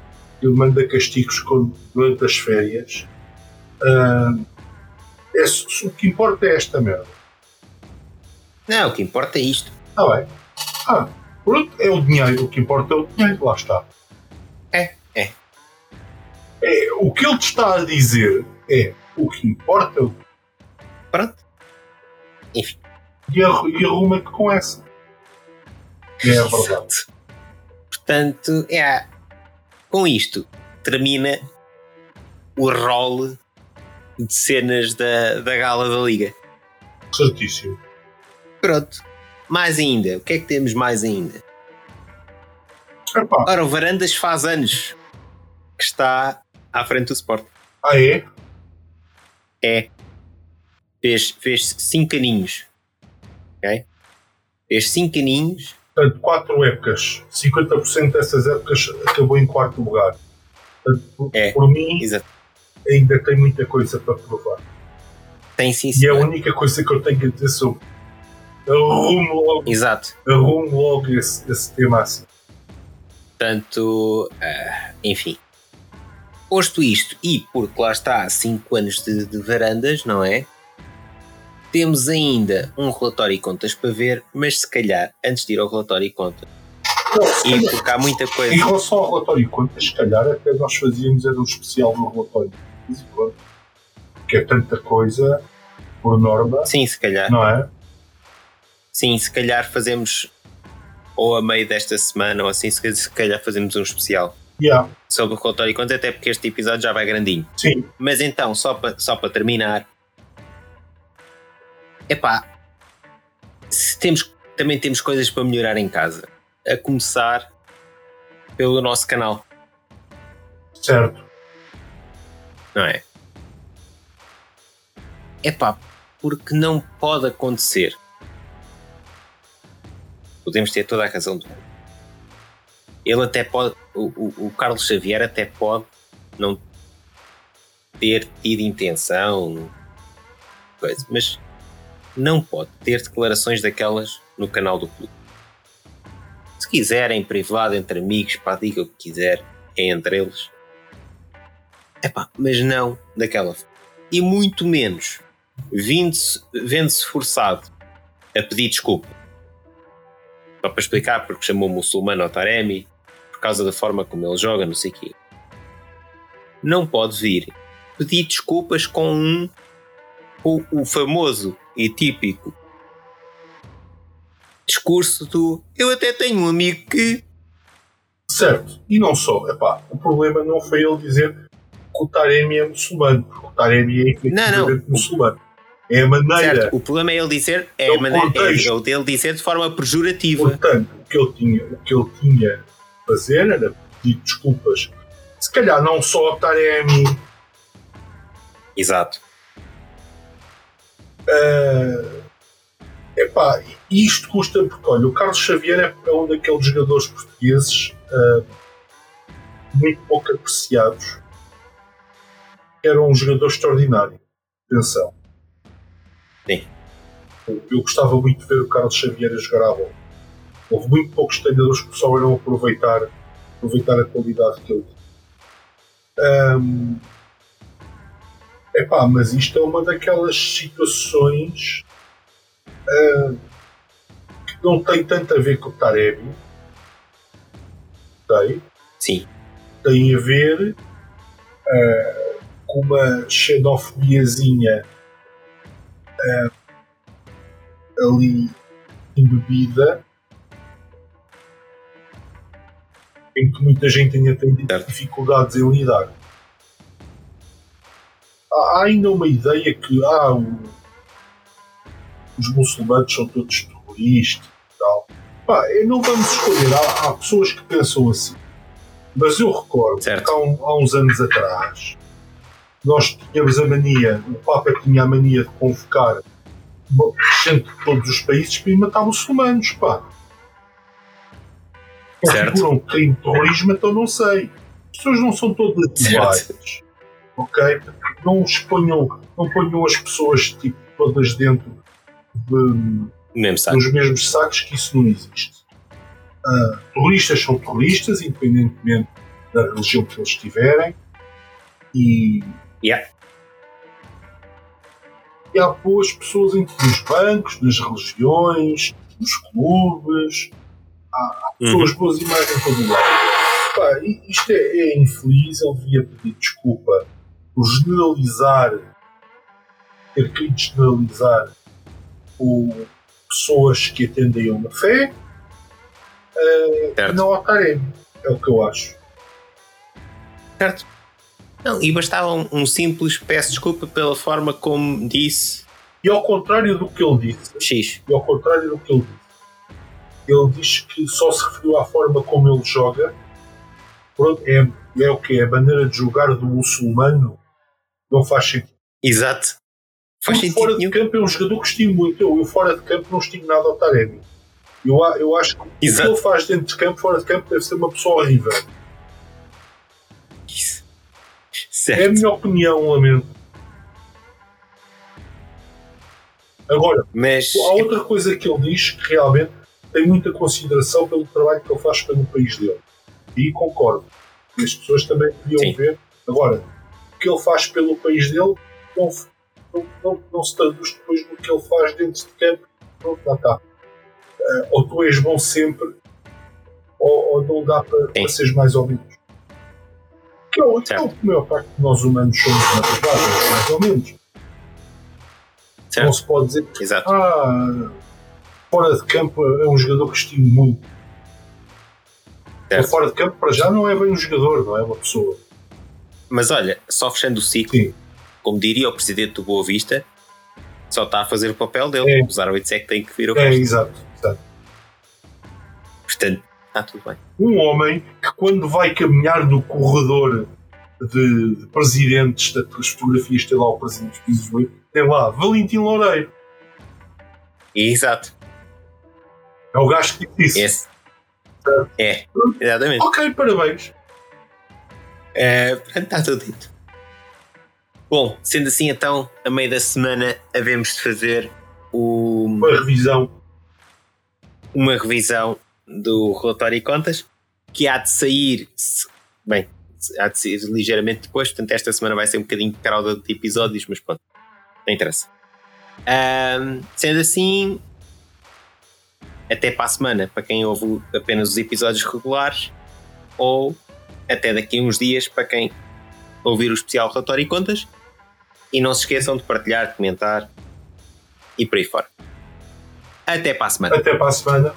ele manda castigos durante as férias. Uh, é, o que importa é esta merda. Não, o que importa é isto. Ah, bem. Ah, pronto, é o dinheiro. O que importa é o dinheiro, lá está. É, é. é o que ele te está a dizer é o que importa é o Pronto. Enfim. E, e arruma-te com essa. É a verdade. Portanto, é. Com isto, termina o rol de cenas da, da gala da Liga. Certíssimo. Pronto. Mais ainda. O que é que temos mais ainda? Epá. Ora, o Varandas faz anos que está à frente do Sport. Ah, é? É. Fez, fez cinco aninhos. Ok? Fez cinco aninhos. Portanto, quatro épocas. 50% dessas épocas acabou em quarto lugar. Portanto, por, é. por mim, ainda tem muita coisa para provar. Tem sim, sim. E é a única coisa que eu tenho a dizer sobre. Arrumo logo, Exato. arrumo logo esse, esse tema assim. Portanto, uh, enfim. Posto isto, e porque lá está 5 anos de, de varandas, não é? Temos ainda um relatório e contas para ver, mas se calhar, antes de ir ao relatório e contas, e porque há muita coisa. Em relação ao relatório e contas, se calhar até nós fazíamos era um especial no relatório que é tanta coisa por norma. Sim, se calhar. Não é? Sim, se calhar fazemos ou a meio desta semana ou assim, se calhar fazemos um especial. Yeah. Sobre o relatório e contas, até porque este episódio já vai grandinho. Sim. Mas então, só para só terminar, epá, se temos também temos coisas para melhorar em casa. A começar pelo nosso canal. Certo. Não é? Epá, porque não pode acontecer. Podemos ter toda a razão do mundo. Ele até pode, o, o, o Carlos Xavier até pode não ter tido intenção, coisa, mas não pode ter declarações daquelas no canal do clube. Se quiserem, privado, entre amigos, pá, diga o que quiser, é entre eles. Epá, mas não daquela forma. E muito menos vendo-se forçado a pedir desculpa. Só para explicar, porque chamou muçulmano ao Taremi, por causa da forma como ele joga, não sei o quê. Não pode vir pedir desculpas com um o, o famoso e típico discurso do eu até tenho um amigo que. Certo, e não só, epá, o problema não foi ele dizer que o Taremi é muçulmano, porque o Taremi é efetivamente muçulmano. É a maneira. Certo. O problema é ele dizer, é, é a maneira, é dizer de forma pejorativa. Portanto, o que ele tinha, o que ele tinha de fazer era pedir desculpas. Se calhar não só ao Taremi. Exato. Uh, epá, isto custa porque, olha, o Carlos Xavier é, é um daqueles jogadores portugueses uh, muito pouco apreciados. Era um jogador extraordinário. Atenção. Sim. Eu gostava muito de ver o Carlos Xavier a jogar à bola. Houve muito poucos treinadores que souberam aproveitar, aproveitar a qualidade que ele tinha. Um, epá, mas isto é uma daquelas situações uh, que não tem tanto a ver com o Taremi. Tem. Sim. Tem a ver uh, com uma xenofobiazinha uh, ali embebida em que muita gente ainda tem dificuldades em lidar. Há ainda uma ideia que ah, o, os muçulmanos são todos terroristas e tal. Pá, não vamos escolher, há, há, pessoas que pensam assim. Mas eu recordo certo. que há, um, há uns anos atrás nós tínhamos a mania, o Papa tinha a mania de convocar gente de todos os países para ir matar muçulmanos, pá. Configuram crime de terrorismo, então não sei. As pessoas não são todas iguais. Ok? Não exponham, não ponham as pessoas tipo, todas dentro de, dos mesmos sacos, que isso não existe. Uh, terroristas são terroristas, independentemente da religião que eles tiverem. E Yeah. E há boas pessoas nos bancos, nas religiões, nos clubes. Há, pessoas uhum. boas e mais em todo lado. Pá, isto é, é infeliz. Ele devia pedir desculpa por generalizar, ter querido generalizar o, pessoas que atendem a uma fé. Uh, não ao Taremi. É o que eu acho. Certo. Não, e bastava um, um, simples peço desculpa pela forma como disse. E ao contrário do que ele disse. X. E ao contrário do que ele disse. Ele diz que só se referiu à forma como ele joga. Pronto, é, é o que? É a maneira de jogar do muçulmano. Não faz sentido. Exato. Faz sentido fora de campo é um jogador que estimo muito. Eu, eu fora de campo não estimo nada ao Taremi. Eu, eu acho que Exato. o que ele faz dentro de campo, fora de campo, deve ser uma pessoa horrível. Certo. É a minha opinião, lamento. Agora, Mas... há outra coisa que ele diz que realmente tem muita consideração pelo trabalho que ele faz pelo país dele. E concordo. E as pessoas também podiam Sim. ver. Agora, que ele faz pelo país dele não, não, não, não se traduz depois no que ele faz dentro de campo. Pronto, lá está. Uh, ou tu és bom sempre, ou, ou não dá para, para seres mais ou menos. Que é o, que é a maior parte de nós humanos somos na mais ou menos. Certo. Não se pode dizer que Exato. Ah, fora de campo é um jogador que estimo muito. Certo. Fora de campo, para já, não é bem um jogador, não é uma pessoa. Mas olha, só fechando o ciclo, Sim. como diria o presidente do Boa Vista, só está a fazer o papel dele. É. Os árbitros é que têm que vir o É, exato, exato. Está tudo bem. Um homem que, quando vai caminhar no corredor de, de presidentes, das fotografias, tem lá o presidente dos Pisos tem lá Valentim Loureiro. Exato. É o gajo que disse. Esse. É, exatamente. Ok, parabéns. É, está tudo dito. Bom, sendo assim, então, a meio da semana, havemos de fazer o... uma revisão. Uma revisão do relatório e contas que há de sair, bem, há de sair ligeiramente depois. Portanto, esta semana vai ser um bocadinho crowded de episódios, mas pronto, não interessa. Um, sendo assim, até para a semana, para quem ouve apenas os episódios regulares, ou até daqui a uns dias para quem ouvir o especial relatório e contas. E não se esqueçam de partilhar, comentar e por aí fora. Até para a semana. Até para a semana.